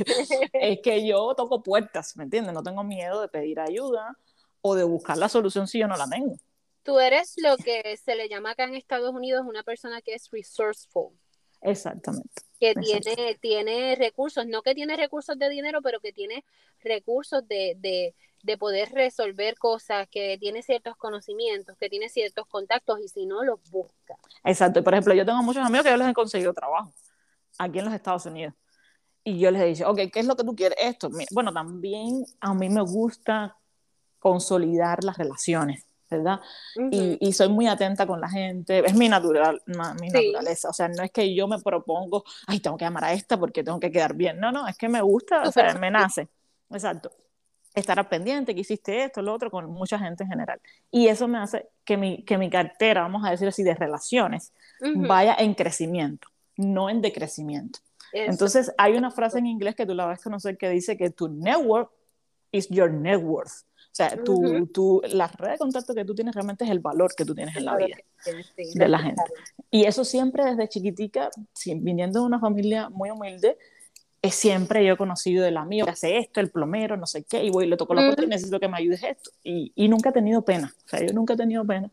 es que yo toco puertas, ¿me entiendes? No tengo miedo de pedir ayuda o de buscar la solución si yo no la tengo. Tú eres lo que se le llama acá en Estados Unidos una persona que es resourceful. Exactamente. Que tiene, tiene recursos, no que tiene recursos de dinero, pero que tiene recursos de, de, de poder resolver cosas, que tiene ciertos conocimientos, que tiene ciertos contactos y si no, los busca. Exacto. Y por ejemplo, yo tengo muchos amigos que yo les he conseguido trabajo aquí en los Estados Unidos. Y yo les he dicho, ok, ¿qué es lo que tú quieres? Esto. Mira, Bueno, también a mí me gusta consolidar las relaciones, ¿verdad? Ujú. y, y soy muy atenta con la gente, es mi, natural, ma- mi Sí. naturaleza, o sea, no es que yo me propongo, ay, tengo que amar a esta porque tengo que quedar bien, no, no, es que me gusta, o sea, me nace, exacto, estar pendiente, que hiciste esto, lo otro, con mucha gente en general, y eso me hace que mi, que mi cartera, vamos a decir así, de relaciones, Ujú. vaya en crecimiento, no en decrecimiento. Eso. Entonces, hay una frase en inglés que tú la vas a conocer que dice que tu network is your net worth. O sea, tu, Ujú. tu, la red de contacto que tú tienes realmente es el valor que tú tienes en la vida sí, de la gente. Y eso siempre desde chiquitica, si- viniendo de una familia muy humilde, es siempre yo he conocido del amigo que hace esto, el plomero, no sé qué, y voy y le toco la puerta y necesito que me ayudes esto. Y, y nunca he tenido pena. O sea, yo nunca he tenido pena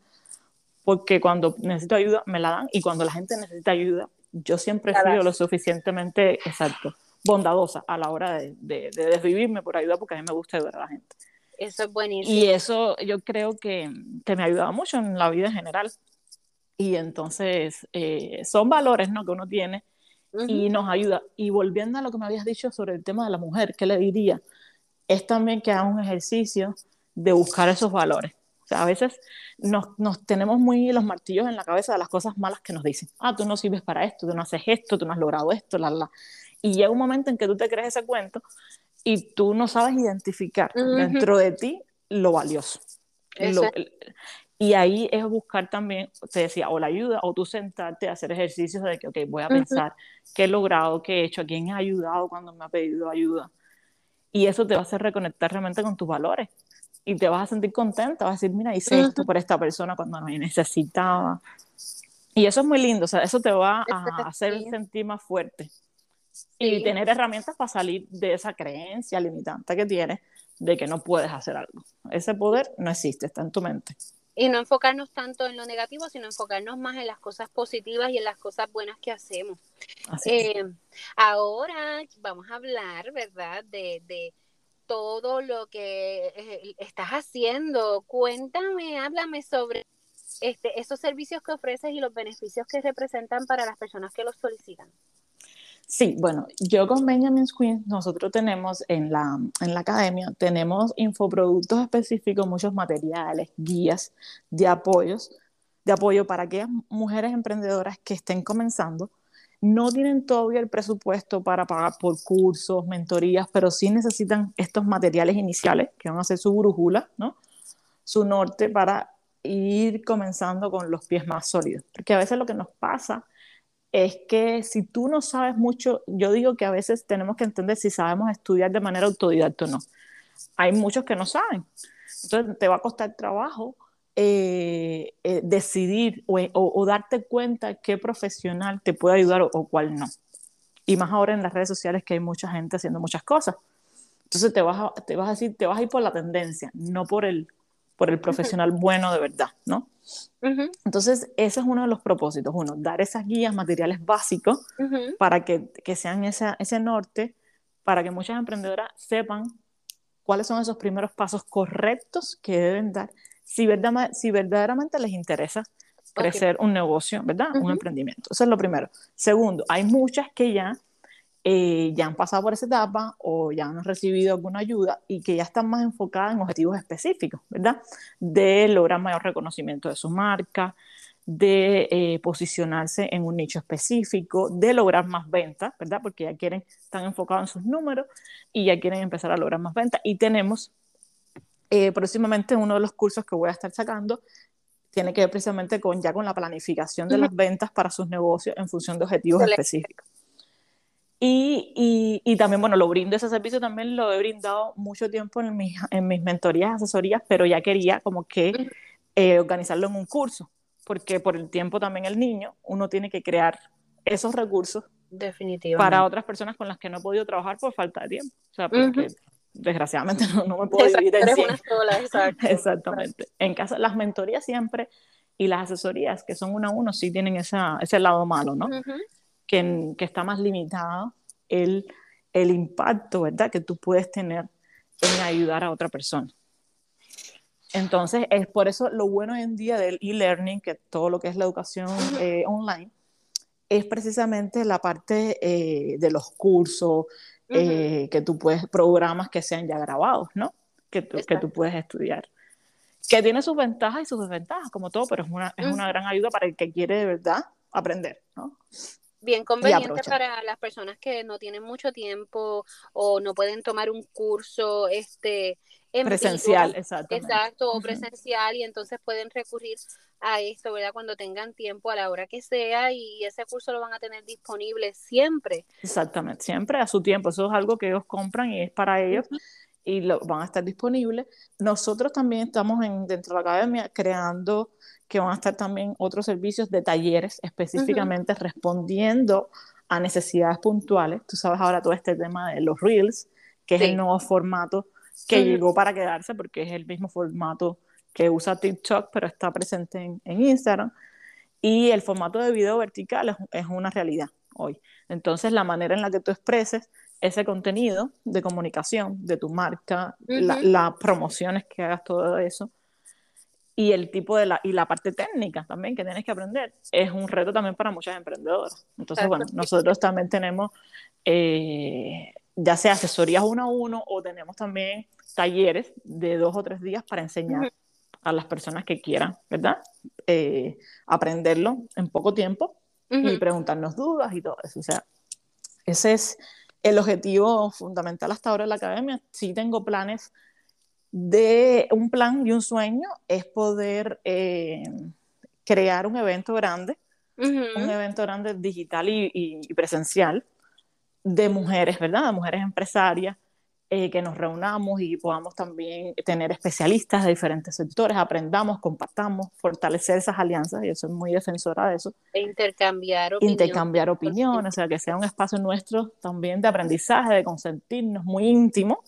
porque cuando necesito ayuda me la dan y cuando la gente necesita ayuda, yo siempre he sido lo suficientemente, exacto, bondadosa a la hora de, de, de desvivirme por ayuda porque a mí me gusta ayudar a la gente. Eso es buenísimo. Y eso yo creo que, que me ha ayudado mucho en la vida en general. Y entonces eh, son valores ¿no? que uno tiene Ujú. y nos ayuda. Y volviendo a lo que me habías dicho sobre el tema de la mujer, ¿qué le diría? Es también que haga un ejercicio de buscar esos valores. O sea, a veces nos, nos tenemos muy los martillos en la cabeza de las cosas malas que nos dicen. Ah, tú no sirves para esto, tú no haces esto, tú no has logrado esto, la, la. Y llega un momento en que tú te crees ese cuento y tú no sabes identificar Ujú. dentro de ti lo valioso. Lo- y ahí es buscar también, te decía, o la ayuda, o tú sentarte a hacer ejercicios de que, ok, voy a pensar qué he logrado, qué he hecho, a quién he ayudado cuando me ha pedido ayuda. Y eso te va a hacer reconectar realmente con tus valores. Y te vas a sentir contenta, vas a decir, mira, hice esto Ujú. por esta persona cuando me necesitaba. Y eso es muy lindo, o sea, eso te va a hacer sentir más fuerte. Y tener herramientas para salir de esa creencia limitante que tienes de que no puedes hacer algo. Ese poder no existe, está en tu mente. Y no enfocarnos tanto en lo negativo, sino enfocarnos más en las cosas positivas y en las cosas buenas que hacemos. Eh, ahora vamos a hablar, ¿verdad? De, de todo lo que eh, estás haciendo. Cuéntame, háblame sobre este, esos servicios que ofreces y los beneficios que representan para las personas que los solicitan. Sí, bueno, yo con Benjamin's Queens, nosotros tenemos en la, en la academia, tenemos infoproductos específicos, muchos materiales, guías de apoyos, de apoyo para aquellas mujeres emprendedoras que estén comenzando. No tienen todavía el presupuesto para pagar por cursos, mentorías, pero sí necesitan estos materiales iniciales, que van a ser su brújula, ¿no? Su norte para ir comenzando con los pies más sólidos. Porque a veces lo que nos pasa es que si tú no sabes mucho, yo digo que a veces tenemos que entender si sabemos estudiar de manera autodidacta o no. Hay muchos que no saben. Entonces te va a costar trabajo eh, eh, decidir o, o, o, darte cuenta qué profesional te puede ayudar o, o, cuál no. Y más ahora en las redes sociales que hay mucha gente haciendo muchas cosas. Entonces te vas a, te vas a decir, te vas a ir por la tendencia, no por el, por el profesional bueno de verdad, ¿no? Uh -huh. Entonces, ese es uno de los propósitos. Uno, dar esas guías, materiales básicos uh -huh. para que, que sean esa, ese norte, para que muchas emprendedoras sepan cuáles son esos primeros pasos correctos que deben dar si, verdad, si verdaderamente les interesa crecer okay. un negocio, ¿verdad? Un emprendimiento. Eso es lo primero. Segundo, hay muchas que ya eh, ya han pasado por esa etapa o ya han recibido alguna ayuda y que ya están más enfocadas en objetivos específicos, ¿verdad? De lograr mayor reconocimiento de su marca, de eh, posicionarse en un nicho específico, de lograr más ventas, ¿verdad? Porque ya quieren, están enfocados en sus números y ya quieren empezar a lograr más ventas. Y tenemos eh, próximamente uno de los cursos que voy a estar sacando, tiene que ver precisamente con ya con la planificación de las ventas para sus negocios en función de objetivos específicos. Y, y, también, bueno, lo brindo ese servicio, también lo he brindado mucho tiempo en mis, en mis mentorías, asesorías, pero ya quería como que eh, organizarlo en un curso, porque por el tiempo también el niño, uno tiene que crear esos recursos Definitivamente. para otras personas con las que no he podido trabajar por falta de tiempo. O sea, porque desgraciadamente no, no, me puedo dividir en 100. Exactamente. En casa, las mentorías siempre y las asesorías, que son uno a uno, sí tienen esa, ese lado malo, ¿no? Que, que, está más limitado el, el impacto, ¿verdad?, que tú puedes tener en ayudar a otra persona. Entonces, es por eso lo bueno hoy en día del e-learning, que todo lo que es la educación eh, online, es precisamente la parte eh, de los cursos, eh, que tú puedes, programas que sean ya grabados, ¿no? Que tú, que tú puedes estudiar. Que tiene sus ventajas y sus desventajas, como todo, pero es una, es una gran ayuda para el que quiere de verdad aprender, ¿no? Bien conveniente para las personas que no tienen mucho tiempo o no pueden tomar un curso este en presencial, exacto. Exacto, o presencial y entonces pueden recurrir a esto, ¿verdad? Cuando tengan tiempo a la hora que sea y ese curso lo van a tener disponible siempre. Exactamente, siempre a su tiempo. Eso es algo que ellos compran y es para ellos y lo, van a estar disponibles. Nosotros también estamos en, dentro de la academia creando que van a estar también otros servicios de talleres específicamente respondiendo a necesidades puntuales. Tú sabes ahora todo este tema de los reels, que es el nuevo formato que llegó para quedarse porque es el mismo formato que usa TikTok, pero está presente en, en Instagram. Y el formato de video vertical es, es, una realidad hoy. Entonces, la manera en la que tú expreses ese contenido de comunicación de tu marca, las promociones que hagas, todo eso, y el tipo de la, y la parte técnica también que tienes que aprender, es un reto también para muchas emprendedoras. Entonces, bueno, nosotros también tenemos, eh, ya sea asesorías uno a uno o tenemos también talleres de dos o tres días para enseñar a las personas que quieran, ¿verdad? Eh, aprenderlo en poco tiempo y preguntarnos dudas y todo eso. O sea, ese es el objetivo fundamental hasta ahora de la academia. Sí tengo planes de un plan y un sueño es poder eh, crear un evento grande, un evento grande digital y, presencial de mujeres, ¿verdad? De mujeres empresarias, eh, que nos reunamos y podamos también tener especialistas de diferentes sectores, aprendamos, compartamos, fortalecer esas alianzas, y yo soy muy defensora de eso. E intercambiar opiniones. Intercambiar opiniones, o sea, que sea un espacio nuestro también de aprendizaje, de consentirnos, muy íntimo.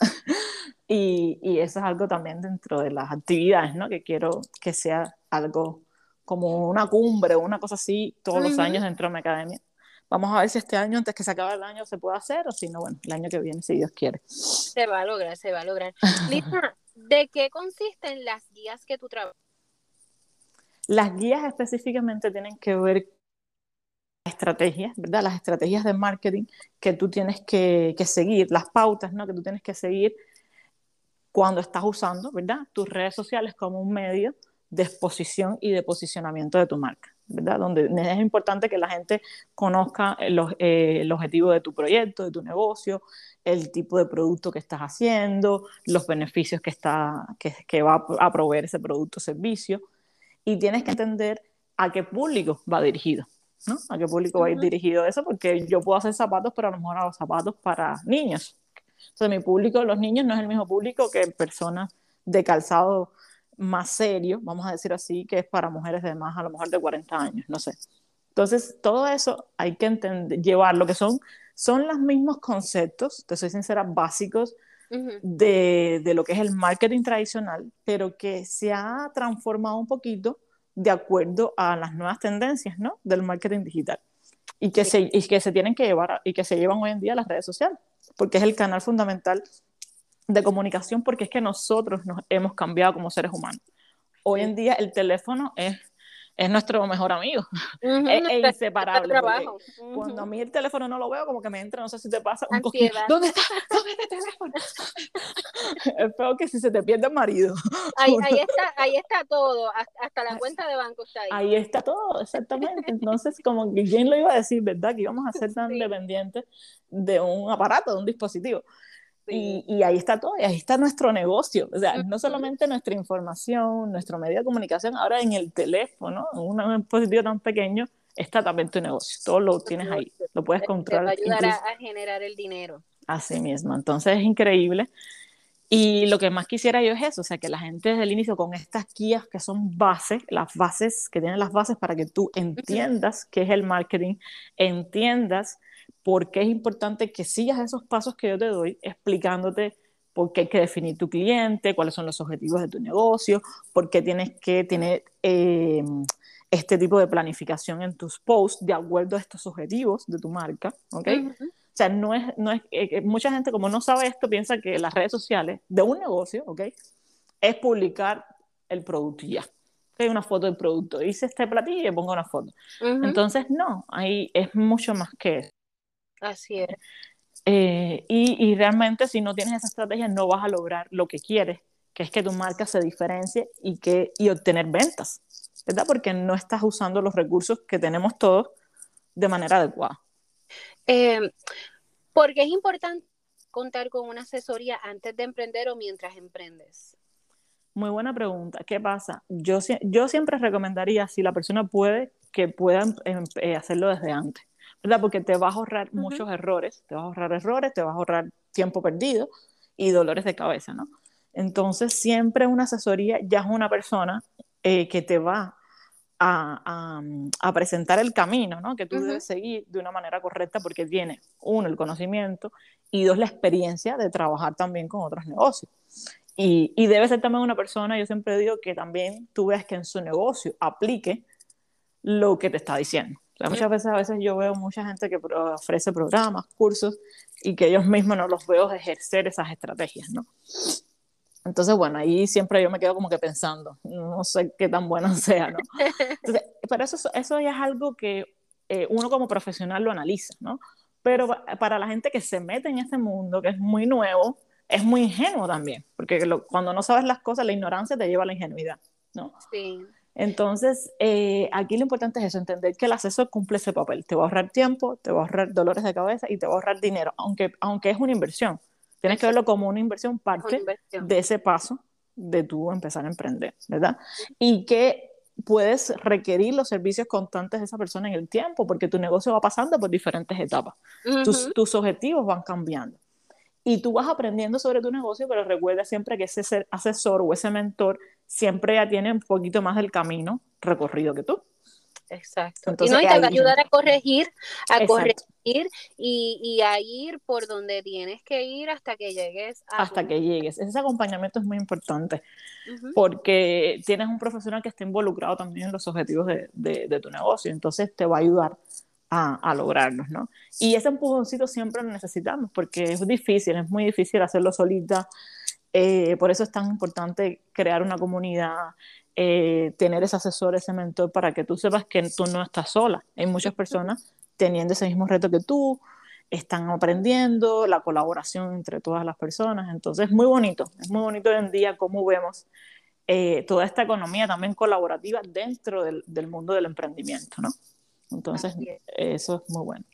Y, y, eso es algo también dentro de las actividades, ¿no? Que quiero que sea algo como una cumbre o una cosa así todos los años dentro de mi academia. Vamos a ver si este año, antes que se acabe el año, se puede hacer o si no, bueno, el año que viene, si Dios quiere. Se va a lograr, se va a lograr. Lisa, ¿de qué consisten las guías que tú trabajas? Las guías específicamente tienen que ver estrategias, ¿verdad? Las estrategias de marketing que tú tienes que, que, seguir, las pautas, ¿no? Que tú tienes que seguir cuando estás usando, ¿verdad? Tus redes sociales como un medio de exposición y de posicionamiento de tu marca. ¿verdad? Donde es importante que la gente conozca los, eh, el objetivo de tu proyecto, de tu negocio, el tipo de producto que estás haciendo, los beneficios que, está, que, que va a proveer ese producto o servicio. Y tienes que entender a qué público va dirigido, ¿no? A qué público va a ir dirigido eso, porque yo puedo hacer zapatos, pero a lo mejor hago zapatos para niños. Entonces, mi público, los niños, no es el mismo público que personas de calzado más serio, vamos a decir así, que es para mujeres de más, a lo mejor de 40 años, no sé. Entonces, todo eso hay que entender, llevarlo, que son, son los mismos conceptos, te soy sincera, básicos de, de, lo que es el marketing tradicional, pero que se ha transformado un poquito de acuerdo a las nuevas tendencias, ¿no? Del marketing digital. Y que, se, y que se tienen que llevar, y que se llevan hoy en día las redes sociales, porque es el canal fundamental de comunicación porque es que nosotros nos hemos cambiado como seres humanos. Hoy en día el teléfono es es nuestro mejor amigo. es, inseparable. Cuando a mí el teléfono no lo veo, como que me entra, no sé si te pasa, un ¿Dónde está? ¿Dónde está el teléfono? es peor que si se te pierde el marido. Ahí, ahí, está, ahí está todo, hasta la cuenta de banco está ahí. Ahí está todo, exactamente. Entonces, como que quién lo iba a decir, ¿verdad? Que íbamos a ser tan dependientes de un aparato, de un dispositivo. Y, ahí está todo, y ahí está nuestro negocio. O sea, no solamente nuestra información, nuestro medio de comunicación, ahora en el teléfono, en un dispositivo tan pequeño, está también tu negocio. Todo lo tienes ahí, lo puedes controlar. Te va a ayudar a, generar el dinero. Así mismo. Entonces es increíble. Y lo que más quisiera yo es eso, o sea, que la gente desde el inicio con estas guías que son bases, las bases, que tienen las bases para que tú entiendas qué es el marketing, entiendas por qué es importante que sigas esos pasos que yo te doy explicándote por qué hay que definir tu cliente, cuáles son los objetivos de tu negocio, por qué tienes que tener eh, este tipo de planificación en tus posts de acuerdo a estos objetivos de tu marca, ¿ok? O sea, no es, no es eh, mucha gente como no sabe esto piensa que las redes sociales de un negocio, ¿ok? Es publicar el producto ya. Hay una foto del producto, hice este platillo y pongo una foto. Entonces, no, ahí es mucho más que eso. Así es. Eh, y, y, realmente si no tienes esa estrategia no vas a lograr lo que quieres, que es que tu marca se diferencie y, que, y obtener ventas, ¿verdad? Porque no estás usando los recursos que tenemos todos de manera adecuada. Eh, porque es importante contar con una asesoría antes de emprender o mientras emprendes. Muy buena pregunta. ¿Qué pasa? Yo, yo siempre recomendaría, si la persona puede, que puedan em, eh, hacerlo desde antes. ¿Verdad? Porque te vas a ahorrar muchos errores, te vas a ahorrar errores, te vas a ahorrar tiempo perdido y dolores de cabeza, ¿no? Entonces, siempre una asesoría ya es una persona eh, que te va a, a, presentar el camino, ¿no? Que tú debes seguir de una manera correcta porque tiene, uno, el conocimiento y dos, la experiencia de trabajar también con otros negocios. Y, y debe ser también una persona, yo siempre digo que también tú veas que en su negocio aplique lo que te está diciendo muchas veces, a veces yo veo mucha gente que ofrece programas, cursos, y que ellos mismos no los veo ejercer esas estrategias, ¿no? Entonces, bueno, ahí siempre yo me quedo como que pensando, no sé qué tan bueno sea, ¿no? Entonces, pero eso, eso ya es algo que eh, uno como profesional lo analiza, ¿no? Pero para la gente que se mete en este mundo, que es muy nuevo, es muy ingenuo también, porque cuando no sabes las cosas, la ignorancia te lleva a la ingenuidad, ¿no? Sí. Entonces, eh, aquí lo importante es eso, entender que el asesor cumple ese papel. Te va a ahorrar tiempo, te va a ahorrar dolores de cabeza y te va a ahorrar dinero, aunque, aunque es una inversión. Tienes que verlo como una inversión parte de ese paso de tú empezar a emprender, ¿verdad? Y que puedes requerir los servicios constantes de esa persona en el tiempo, porque tu negocio va pasando por diferentes etapas. tus, tus objetivos van cambiando y tú vas aprendiendo sobre tu negocio, pero recuerda siempre que ese asesor o ese mentor siempre ya tiene un poquito más del camino recorrido que tú. Exacto. Entonces, y no, te va a ayudar a corregir, a corregir y, a ir por donde tienes que ir hasta que llegues. hasta que llegues. Ese acompañamiento es muy importante porque tienes un profesional que está involucrado también en los objetivos de, de tu negocio. Entonces te va a ayudar a, lograrlos, ¿no? Y ese empujoncito siempre lo necesitamos porque es difícil, es muy difícil hacerlo solita. Eh, por eso es tan importante crear una comunidad, eh, tener ese asesor, ese mentor, para que tú sepas que tú no estás sola. Hay muchas personas teniendo ese mismo reto que tú, están aprendiendo, la colaboración entre todas las personas. Entonces, es muy bonito, es muy bonito hoy en día cómo vemos eh, toda esta economía también colaborativa dentro del, del mundo del emprendimiento, ¿no? Entonces, eso es muy bueno.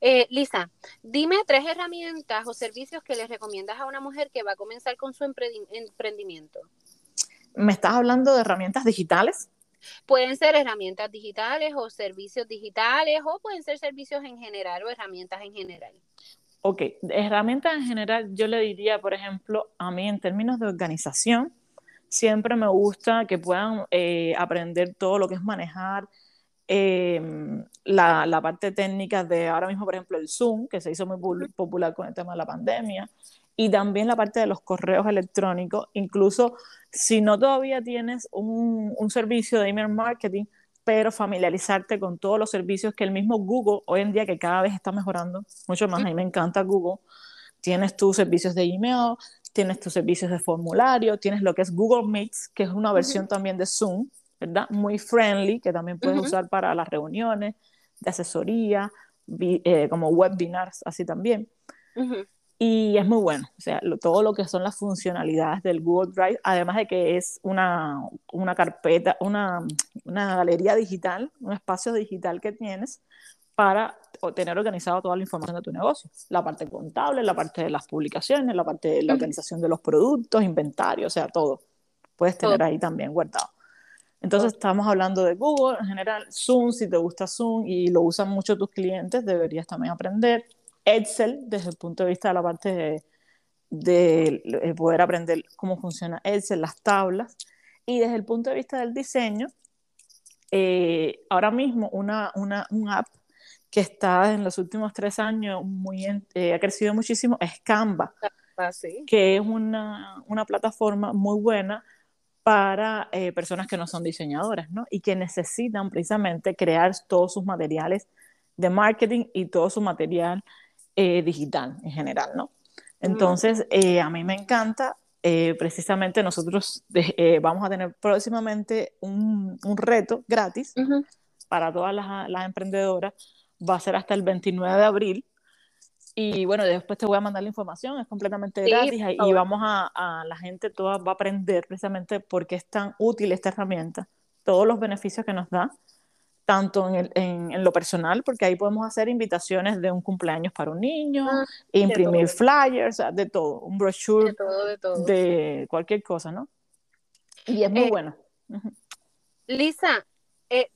Eh, Lisa, dime tres herramientas o servicios que les recomiendas a una mujer que va a comenzar con su emprendimiento. ¿Me estás hablando de herramientas digitales? Pueden ser herramientas digitales o servicios digitales o pueden ser servicios en general o herramientas en general. Ok, herramientas en general yo le diría, por ejemplo, a mí en términos de organización, siempre me gusta que puedan eh, aprender todo lo que es manejar Em, la, la, parte técnica de ahora mismo, por ejemplo, el Zoom, que se hizo muy popular con el tema de la pandemia, y también la parte de los correos electrónicos, incluso si no todavía tienes un, un servicio de email marketing, pero familiarizarte con todos los servicios que el mismo Google, hoy en día que cada vez está mejorando mucho más, a mí me encanta Google, tienes tus servicios de email, tienes tus servicios de formulario, tienes lo que es Google Meets, que es una versión también de Zoom, ¿verdad? Muy friendly, que también puedes usar para las reuniones de asesoría, eh, como webinars, así también. Y es muy bueno, o sea, todo lo que son las funcionalidades del Google Drive, además de que es una, una carpeta, una, una galería digital, un espacio digital que tienes para tener organizado toda la información de tu negocio. La parte contable, la parte de las publicaciones, la parte de la organización de los productos, inventario, o sea, todo. Puedes tener ahí también guardado. Entonces, estamos hablando de Google, en general, Zoom, si te gusta Zoom y lo usan mucho tus clientes, deberías también aprender. Excel, desde el punto de vista de la parte de, poder aprender cómo funciona Excel, las tablas. Y desde el punto de vista del diseño, eh, ahora mismo una, una, un app que está en los últimos tres años muy, eh, ha crecido muchísimo, es Canva, ah, que es una, una, plataforma muy buena para eh, personas que no son diseñadoras, ¿no? Y que necesitan precisamente crear todos sus materiales de marketing y todo su material eh, digital en general, ¿no? Entonces, a mí me encanta, precisamente nosotros vamos a tener próximamente un, un reto gratis para todas las, las emprendedoras va a ser hasta el 29 de abril. Y bueno, después te voy a mandar la información, es completamente gratis y vamos a, a, la gente toda va a aprender precisamente por qué es tan útil esta herramienta, todos los beneficios que nos da, tanto en, el, en, lo personal, porque ahí podemos hacer invitaciones de un cumpleaños para un niño, ah, imprimir flyers, de todo, un brochure de, todo, de, todo. de cualquier cosa, ¿no? Y es muy eh, bueno. Lisa, eh,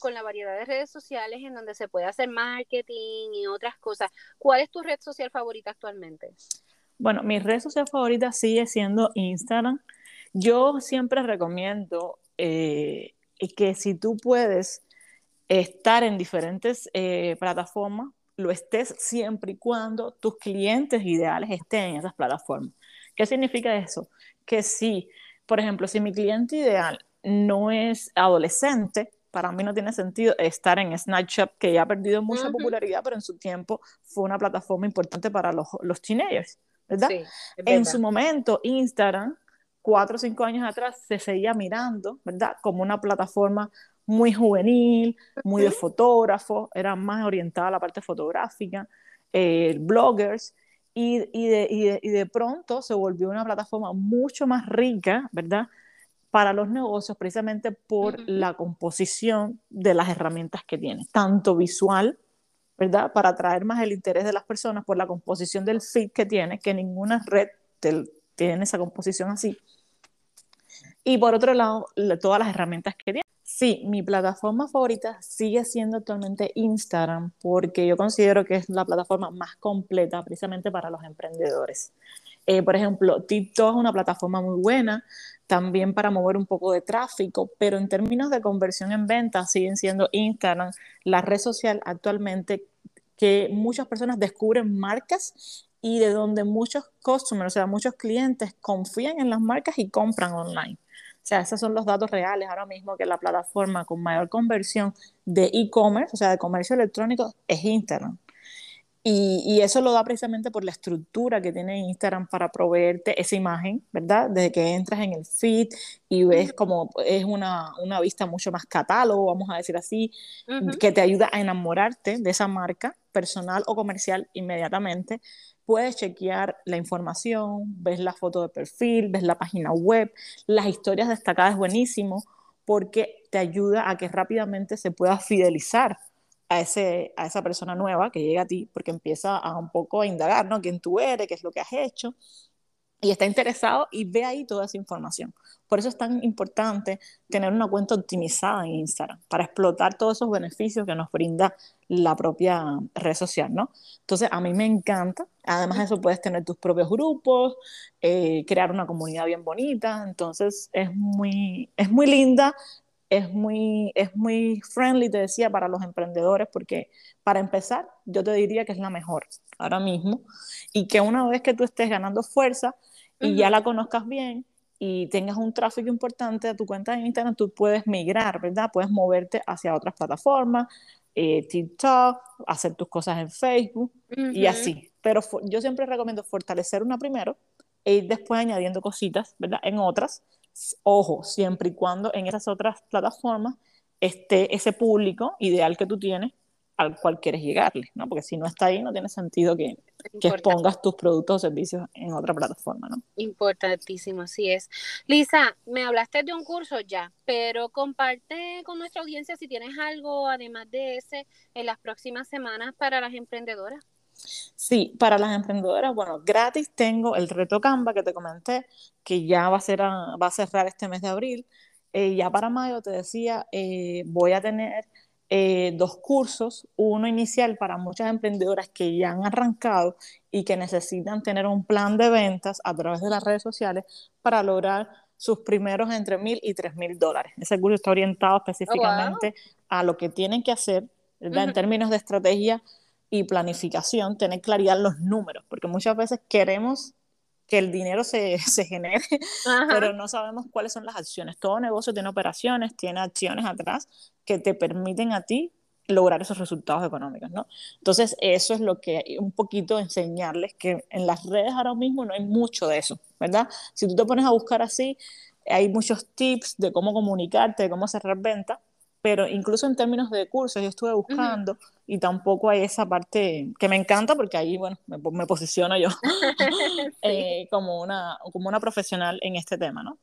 con la variedad de redes sociales en donde se puede hacer marketing y otras cosas, ¿cuál es tu red social favorita actualmente? Bueno, mi red social favorita sigue siendo Instagram. Yo siempre recomiendo eh, que si tú puedes estar en diferentes eh, plataformas, lo estés siempre y cuando tus clientes ideales estén en esas plataformas. ¿Qué significa eso? Que si, por ejemplo, si mi cliente ideal no es adolescente, para mí no tiene sentido estar en Snapchat, que ya ha perdido mucha popularidad, pero en su tiempo fue una plataforma importante para los, los teenagers, ¿verdad? En su momento, Instagram, cuatro o cinco años atrás, se seguía mirando, ¿verdad? Como una plataforma muy juvenil, muy de fotógrafos, era más orientada a la parte fotográfica, eh, bloggers, y, y, de, y, de, y de pronto se volvió una plataforma mucho más rica, ¿verdad? Para los negocios precisamente por la composición de las herramientas que tiene, tanto visual, ¿verdad? Para atraer más el interés de las personas por la composición del feed que tiene, que ninguna red tiene esa composición así. Y por otro lado, todas las herramientas que tiene. Sí, mi plataforma favorita sigue siendo actualmente Instagram, porque yo considero que es la plataforma más completa precisamente para los emprendedores. Eh, por ejemplo, TikTok es una plataforma muy buena también para mover un poco de tráfico, pero en términos de conversión en ventas siguen siendo Instagram la red social actualmente que muchas personas descubren marcas y de donde muchos customers, o sea, muchos clientes confían en las marcas y compran online. O sea, esos son los datos reales ahora mismo que la plataforma con mayor conversión de e-commerce, o sea, de comercio electrónico, es Instagram. Y, eso lo da precisamente por la estructura que tiene Instagram para proveerte esa imagen, ¿verdad? Desde que entras en el feed y ves como es una, una vista mucho más catálogo, vamos a decir así, que te ayuda a enamorarte de esa marca personal o comercial inmediatamente. Puedes chequear la información, ves la foto de perfil, ves la página web, las historias destacadas buenísimo porque te ayuda a que rápidamente se pueda fidelizar a, ese, a esa persona nueva que llega a ti, porque empieza a un poco a indagar, ¿no? ¿Quién tú eres? ¿Qué es lo que has hecho? Y está interesado y ve ahí toda esa información. Por eso es tan importante tener una cuenta optimizada en Instagram, para explotar todos esos beneficios que nos brinda la propia red social, ¿no? Entonces, a mí me encanta. Además de eso, puedes tener tus propios grupos, eh, crear una comunidad bien bonita. Entonces, es muy, es muy linda es muy, es muy friendly, te decía, para los emprendedores, porque para empezar, yo te diría que es la mejor ahora mismo, y que una vez que tú estés ganando fuerza y ya la conozcas bien y tengas un tráfico importante a tu cuenta de Instagram, tú puedes migrar, ¿verdad? Puedes moverte hacia otras plataformas, eh, TikTok, hacer tus cosas en Facebook y así. Pero yo siempre recomiendo fortalecer una primero e ir después añadiendo cositas, ¿verdad? En otras Ojo, siempre y cuando en esas otras plataformas esté ese público ideal que tú tienes al cual quieres llegarle, ¿no? Porque si no está ahí, no tiene sentido que, que expongas tus productos o servicios en otra plataforma, ¿no? Importantísimo, así es. Lisa, me hablaste de un curso ya, pero comparte con nuestra audiencia si tienes algo además de ese en las próximas semanas para las emprendedoras. Sí, para las emprendedoras, bueno, gratis tengo el reto Canva que te comenté, que ya va a, ser va a cerrar este mes de abril. Eh, ya para mayo te decía, eh, voy a tener eh, dos cursos, uno inicial para muchas emprendedoras que ya han arrancado y que necesitan tener un plan de ventas a través de las redes sociales para lograr sus primeros entre mil y tres mil dólares. Ese curso está orientado específicamente oh, a lo que tienen que hacer en términos de estrategia y planificación, tener claridad en los números, porque muchas veces queremos que el dinero se, se genere, pero no sabemos cuáles son las acciones. Todo negocio tiene operaciones, tiene acciones atrás que te permiten a ti lograr esos resultados económicos, ¿no? Entonces, eso es lo que un poquito enseñarles, que en las redes ahora mismo no hay mucho de eso, ¿verdad? Si tú te pones a buscar así, hay muchos tips de cómo comunicarte, de cómo cerrar ventas, pero incluso en términos de cursos yo estuve buscando y tampoco hay esa parte que me encanta porque ahí, bueno, me, me posiciono yo eh, como, una, como una profesional en este tema, ¿no?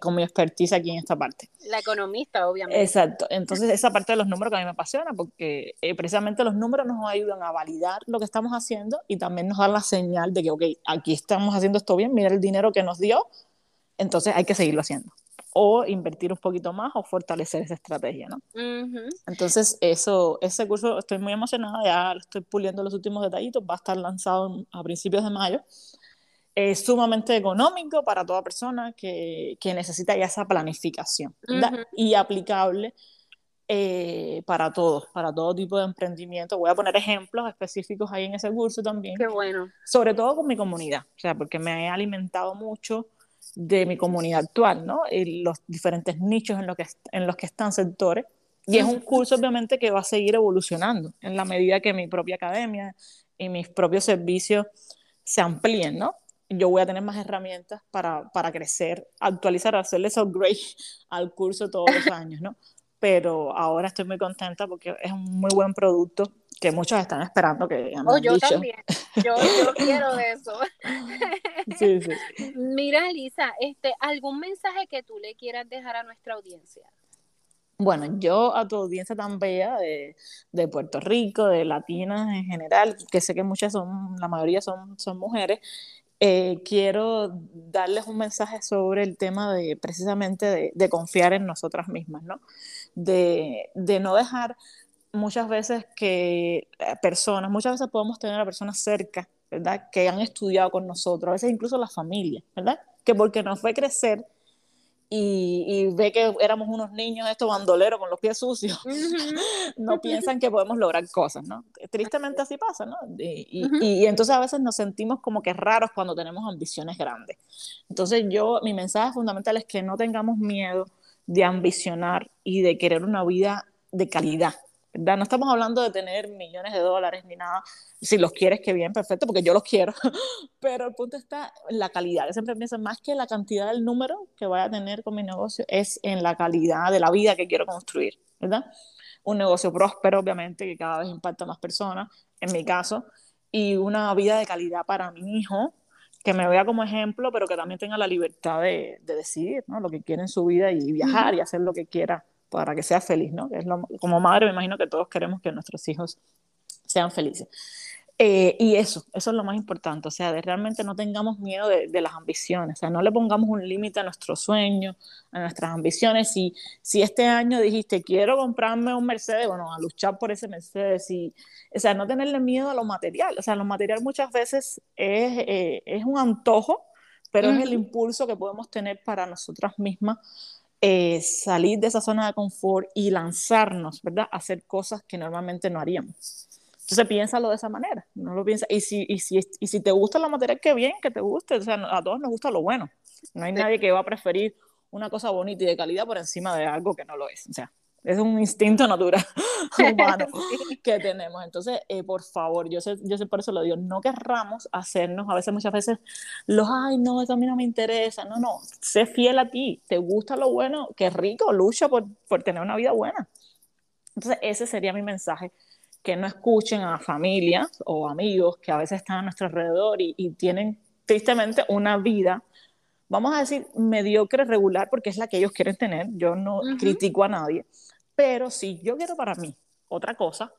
con mi expertise aquí en esta parte. La economista, obviamente. Exacto. Entonces, esa parte de los números que a mí me apasiona, porque eh, precisamente los números nos ayudan a validar lo que estamos haciendo y también nos dan la señal de que, ok, aquí estamos haciendo esto bien, mira el dinero que nos dio, entonces hay que seguirlo haciendo o invertir un poquito más o fortalecer esa estrategia, ¿no? Entonces, eso, ese curso estoy muy emocionada, ya estoy puliendo los últimos detallitos, va a estar lanzado a principios de mayo. Es sumamente económico para toda persona que, que necesita ya esa planificación y aplicable eh, para todos, para todo tipo de emprendimiento. Voy a poner ejemplos específicos ahí en ese curso también. Qué bueno. Sobre todo con mi comunidad, o sea, porque me he alimentado mucho de mi comunidad actual, ¿no? Y los diferentes nichos en, que, en los que están sectores. Y es un curso, obviamente, que va a seguir evolucionando en la medida que mi propia academia y mis propios servicios se amplíen, ¿no? Yo voy a tener más herramientas para, para crecer, actualizar, hacerles upgrade al curso todos los años, ¿no? Pero ahora estoy muy contenta porque es un muy buen producto que muchos están esperando que oh, yo también, yo, quiero de eso. sí, sí. Mira, Lisa, este, ¿algún mensaje que tú le quieras dejar a nuestra audiencia? Bueno, yo a tu audiencia tan bella de, de, Puerto Rico, de latinas en general, que sé que muchas son, la mayoría son, son mujeres, eh, quiero darles un mensaje sobre el tema de precisamente de, de confiar en nosotras mismas, ¿no? De, de no dejar muchas veces que eh, personas, muchas veces podemos tener a personas cerca, ¿verdad? Que han estudiado con nosotros, a veces incluso la familia, ¿verdad? Que porque nos fue crecer y, ve que éramos unos niños estos bandoleros con los pies sucios, no piensan que podemos lograr cosas, ¿no? Tristemente así pasa, ¿no? Y, y, entonces a veces nos sentimos como que raros cuando tenemos ambiciones grandes. Entonces yo, mi mensaje fundamental es que no tengamos miedo de ambicionar y de querer una vida de calidad, no estamos hablando de tener millones de dólares ni nada. Si los quieres, que bien, perfecto, porque yo los quiero. Pero el punto está en la calidad. Yo siempre pienso más que la cantidad del número que voy a tener con mi negocio, es en la calidad de la vida que quiero construir, ¿verdad? Un negocio próspero, obviamente, que cada vez impacta a más personas, en mi caso, y una vida de calidad para mi hijo, que me vea como ejemplo, pero que también tenga la libertad de, decidir ¿no? lo que quiere en su vida y viajar y hacer lo que quiera para que sea feliz, ¿no? Es como madre me imagino que todos queremos que nuestros hijos sean felices. Eh, y eso, eso es lo más importante, o sea, de realmente no tengamos miedo de, las ambiciones, o sea, no le pongamos un límite a nuestros sueños, a nuestras ambiciones. Si, si este año dijiste, quiero comprarme un Mercedes, bueno, a luchar por ese Mercedes, y, o sea, no tenerle miedo a lo material, o sea, lo material muchas veces es, eh, es un antojo, pero es el impulso que podemos tener para nosotras mismas eh, salir de esa zona de confort y lanzarnos, ¿verdad? A hacer cosas que normalmente no haríamos. Entonces piénsalo de esa manera, no lo piensa. Y si, y si, y si te gusta la materia, qué bien que te guste, o sea, a todos nos gusta lo bueno. No hay nadie que va a preferir una cosa bonita y de calidad por encima de algo que no lo es. O sea, es un instinto natural humano que tenemos. Entonces, eh, por favor, yo sé, yo sé por eso lo digo, no querramos hacernos, a veces, muchas veces, los, ay, no, eso a mí no me interesa. No, no, sé fiel a ti, te gusta lo bueno, qué rico, lucha por, por tener una vida buena. Entonces, ese sería mi mensaje, que no escuchen a familias o amigos que a veces están a nuestro alrededor y, y tienen tristemente una vida vamos a decir, mediocre, regular, porque es la que ellos quieren tener. Yo no critico a nadie. Pero si yo quiero para mí otra cosa,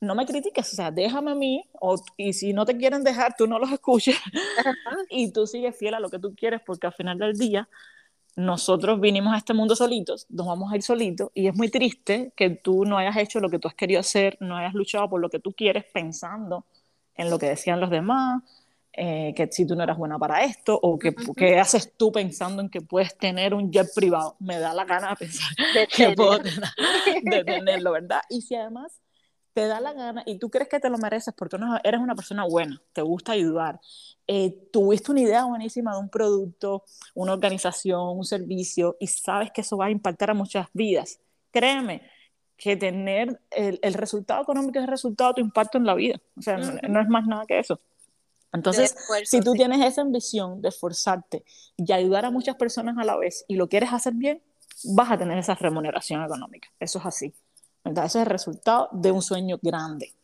no me critiques, o sea, déjame a mí, o, y si no te quieren dejar, tú no los escuches y tú sigues fiel a lo que tú quieres, porque al final del día nosotros vinimos a este mundo solitos, nos vamos a ir solitos, y es muy triste que tú no hayas hecho lo que tú has querido hacer, no hayas luchado por lo que tú quieres pensando en lo que decían los demás, eh, que si tú no eras buena para esto, o que, ¿qué haces tú pensando en que puedes tener un jet privado. Me da la gana de pensar que puedo de tenerlo, ¿verdad? Y si además te da la gana y tú crees que te lo mereces porque no, eres una persona buena, te gusta ayudar, eh, tuviste una idea buenísima de un producto, una organización, un servicio y sabes que eso va a impactar a muchas vidas, créeme que tener el, el resultado económico es el resultado de tu impacto en la vida, o sea, no, es más nada que eso. Entonces, si tú tienes esa ambición de esforzarte y ayudar a muchas personas a la vez y lo quieres hacer bien, vas a tener esa remuneración económica. Eso es así. ¿verdad? Ese es el resultado de un sueño grande.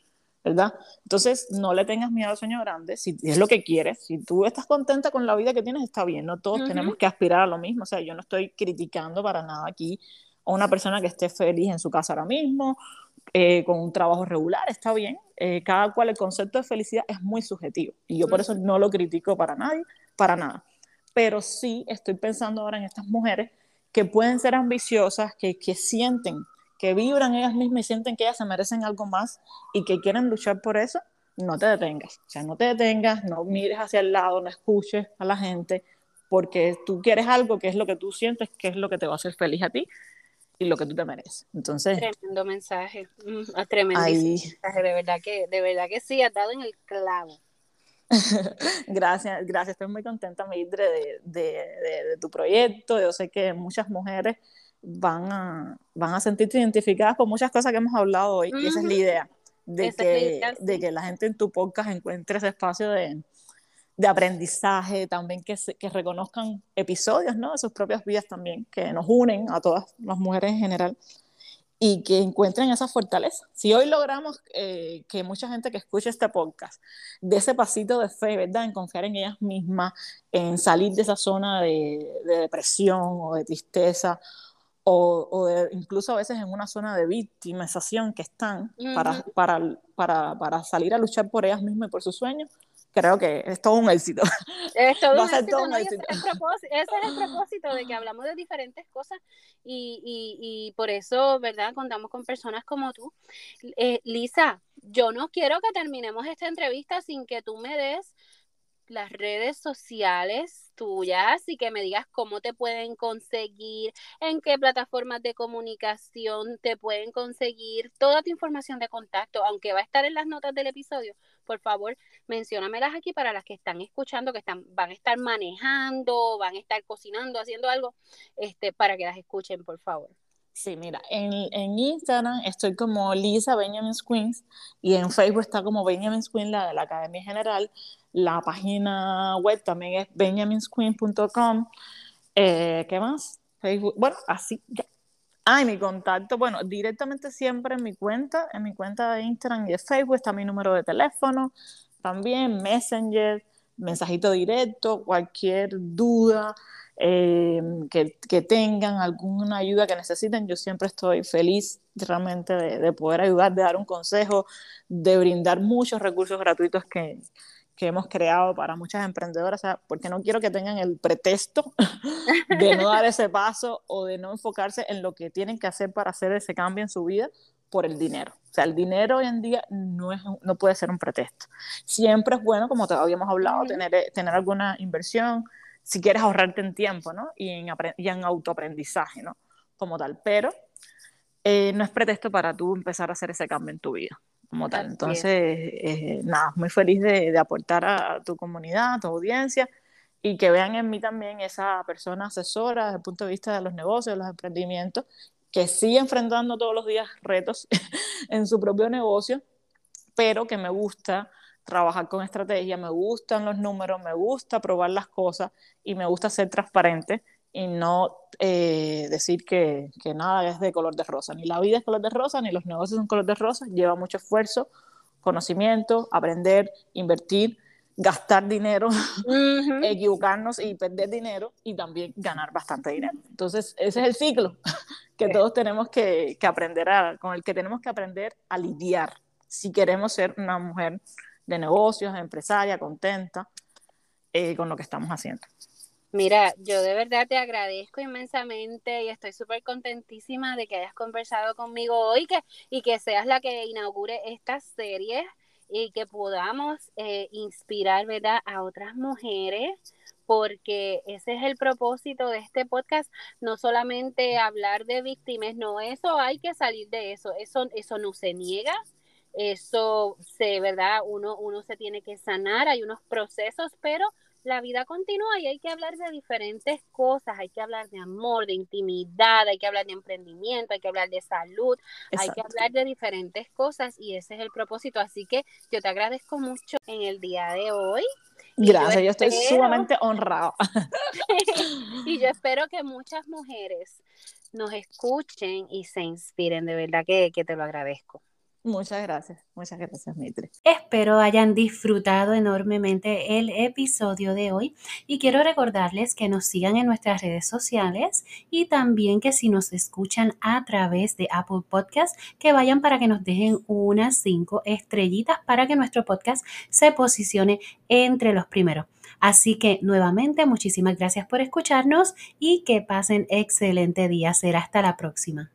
¿verdad? Entonces, no le tengas miedo al sueño grande, si es lo que quieres, si tú estás contenta con la vida que tienes, está bien, no todos tenemos que aspirar a lo mismo, o sea, yo no estoy criticando para nada aquí a una persona que esté feliz en su casa ahora mismo, eh, con un trabajo regular, está bien, eh, cada cual el concepto de felicidad es muy subjetivo y yo por eso no lo critico para nadie, para nada. Pero sí estoy pensando ahora en estas mujeres que pueden ser ambiciosas, que, que sienten, que vibran ellas mismas y sienten que ellas se merecen algo más y que quieren luchar por eso, no te detengas. O sea, no te detengas, no mires hacia el lado, no escuches a la gente, porque tú quieres algo que es lo que tú sientes, que es lo que te va a hacer feliz a ti y lo que tú te mereces. Entonces, tremendo mensaje, mm, ah, tremendo mensaje, de verdad que de verdad que sí, has dado en el clavo. gracias, gracias, estoy muy contenta, Midre, de, de, de, tu proyecto. Yo sé que muchas mujeres van a, van a sentirse identificadas con muchas cosas que hemos hablado hoy, y esa es la idea, de, que, de que la gente en tu podcast encuentre ese espacio de, de aprendizaje, también que, que reconozcan episodios, ¿no? De sus propias vidas también, que nos unen a todas las mujeres en general y que encuentren esa fortaleza. Si hoy logramos eh, que mucha gente que escuche este podcast de ese pasito de fe, ¿verdad? En confiar en ellas mismas, en salir de esa zona de, depresión o de tristeza, o, o incluso a veces en una zona de victimización que están para, para, para, para salir a luchar por ellas mismas y por sus sueños, creo que es todo un éxito. Es todo, un, éxito, todo un éxito. Ese, es el propósito de que hablamos de diferentes cosas y, y, y por eso, ¿verdad? Contamos con personas como tú. Eh, Lisa, yo no quiero que terminemos esta entrevista sin que tú me des las redes sociales tuyas y que me digas cómo te pueden conseguir, en qué plataformas de comunicación te pueden conseguir, toda tu información de contacto, aunque va a estar en las notas del episodio, por favor, menciónamelas aquí para las que están escuchando, que están, van a estar manejando, van a estar cocinando, haciendo algo, este, para que las escuchen, por favor. Sí, mira, en, en, Instagram estoy como Lisa Benjamin Queens y en Facebook está como Benjamin Queens, la de la Academia General. La página web también es benjaminsqueen.com. Eh, ¿Qué más? Facebook. Bueno, así ya. Ah, y mi contacto, bueno, directamente siempre en mi cuenta, en mi cuenta de Instagram y de Facebook está mi número de teléfono, también Messenger, mensajito directo, cualquier duda eh, que, tengan, alguna ayuda que necesiten, yo siempre estoy feliz realmente de poder ayudar, de dar un consejo, de brindar muchos recursos gratuitos que, que hemos creado para muchas emprendedoras, porque no quiero que tengan el pretexto de no dar ese paso o de no enfocarse en lo que tienen que hacer para hacer ese cambio en su vida por el dinero. O sea, el dinero hoy en día no, es, no puede ser un pretexto. Siempre es bueno, como te habíamos hablado, tener, eh, tener alguna inversión, si quieres ahorrarte en tiempo, ¿no? Y en, y en autoaprendizaje, ¿no? Como tal. Pero eh, no es pretexto para tú empezar a hacer ese cambio en tu vida como tal. Entonces, eh, nada, muy feliz de, de, aportar a tu comunidad, a tu audiencia y que vean en mí también esa persona asesora desde el punto de vista de los negocios, de los emprendimientos que sigue enfrentando todos los días retos en su propio negocio, pero que me gusta trabajar con estrategia, me gustan los números, me gusta probar las cosas y me gusta ser transparente y no eh, decir que, que, nada es de color de rosa. Ni la vida es color de rosa, ni los negocios son color de rosa. Lleva mucho esfuerzo, conocimiento, aprender, invertir, gastar dinero, equivocarnos y perder dinero y también ganar bastante dinero. Entonces, ese es el ciclo que todos tenemos que, que aprender a, con el que tenemos que aprender a lidiar si queremos ser una mujer de negocios, empresaria, contenta eh, con lo que estamos haciendo. Mira, yo de verdad te agradezco inmensamente y estoy súper contentísima de que hayas conversado conmigo hoy que, y que seas la que inaugure esta serie y que podamos eh, inspirar, ¿verdad?, a otras mujeres porque ese es el propósito de este podcast, no solamente hablar de víctimas, no, eso hay que salir de eso, eso, eso no se niega, eso se, ¿verdad? Uno, uno se tiene que sanar, hay unos procesos, pero la vida continúa y hay que hablar de diferentes cosas, hay que hablar de amor, de intimidad, hay que hablar de emprendimiento, hay que hablar de salud, hay que hablar de diferentes cosas y ese es el propósito. Así que yo te agradezco mucho en el día de hoy. Gracias, yo, estoy sumamente honrado. y yo espero que muchas mujeres nos escuchen y se inspiren, de verdad que te lo agradezco. Muchas gracias, muchas gracias, Mitre. Espero hayan disfrutado enormemente el episodio de hoy y quiero recordarles que nos sigan en nuestras redes sociales y también que si nos escuchan a través de Apple Podcast, que vayan para que nos dejen unas cinco estrellitas para que nuestro podcast se posicione entre los primeros. Así que nuevamente muchísimas gracias por escucharnos y que pasen excelente día. Será hasta la próxima.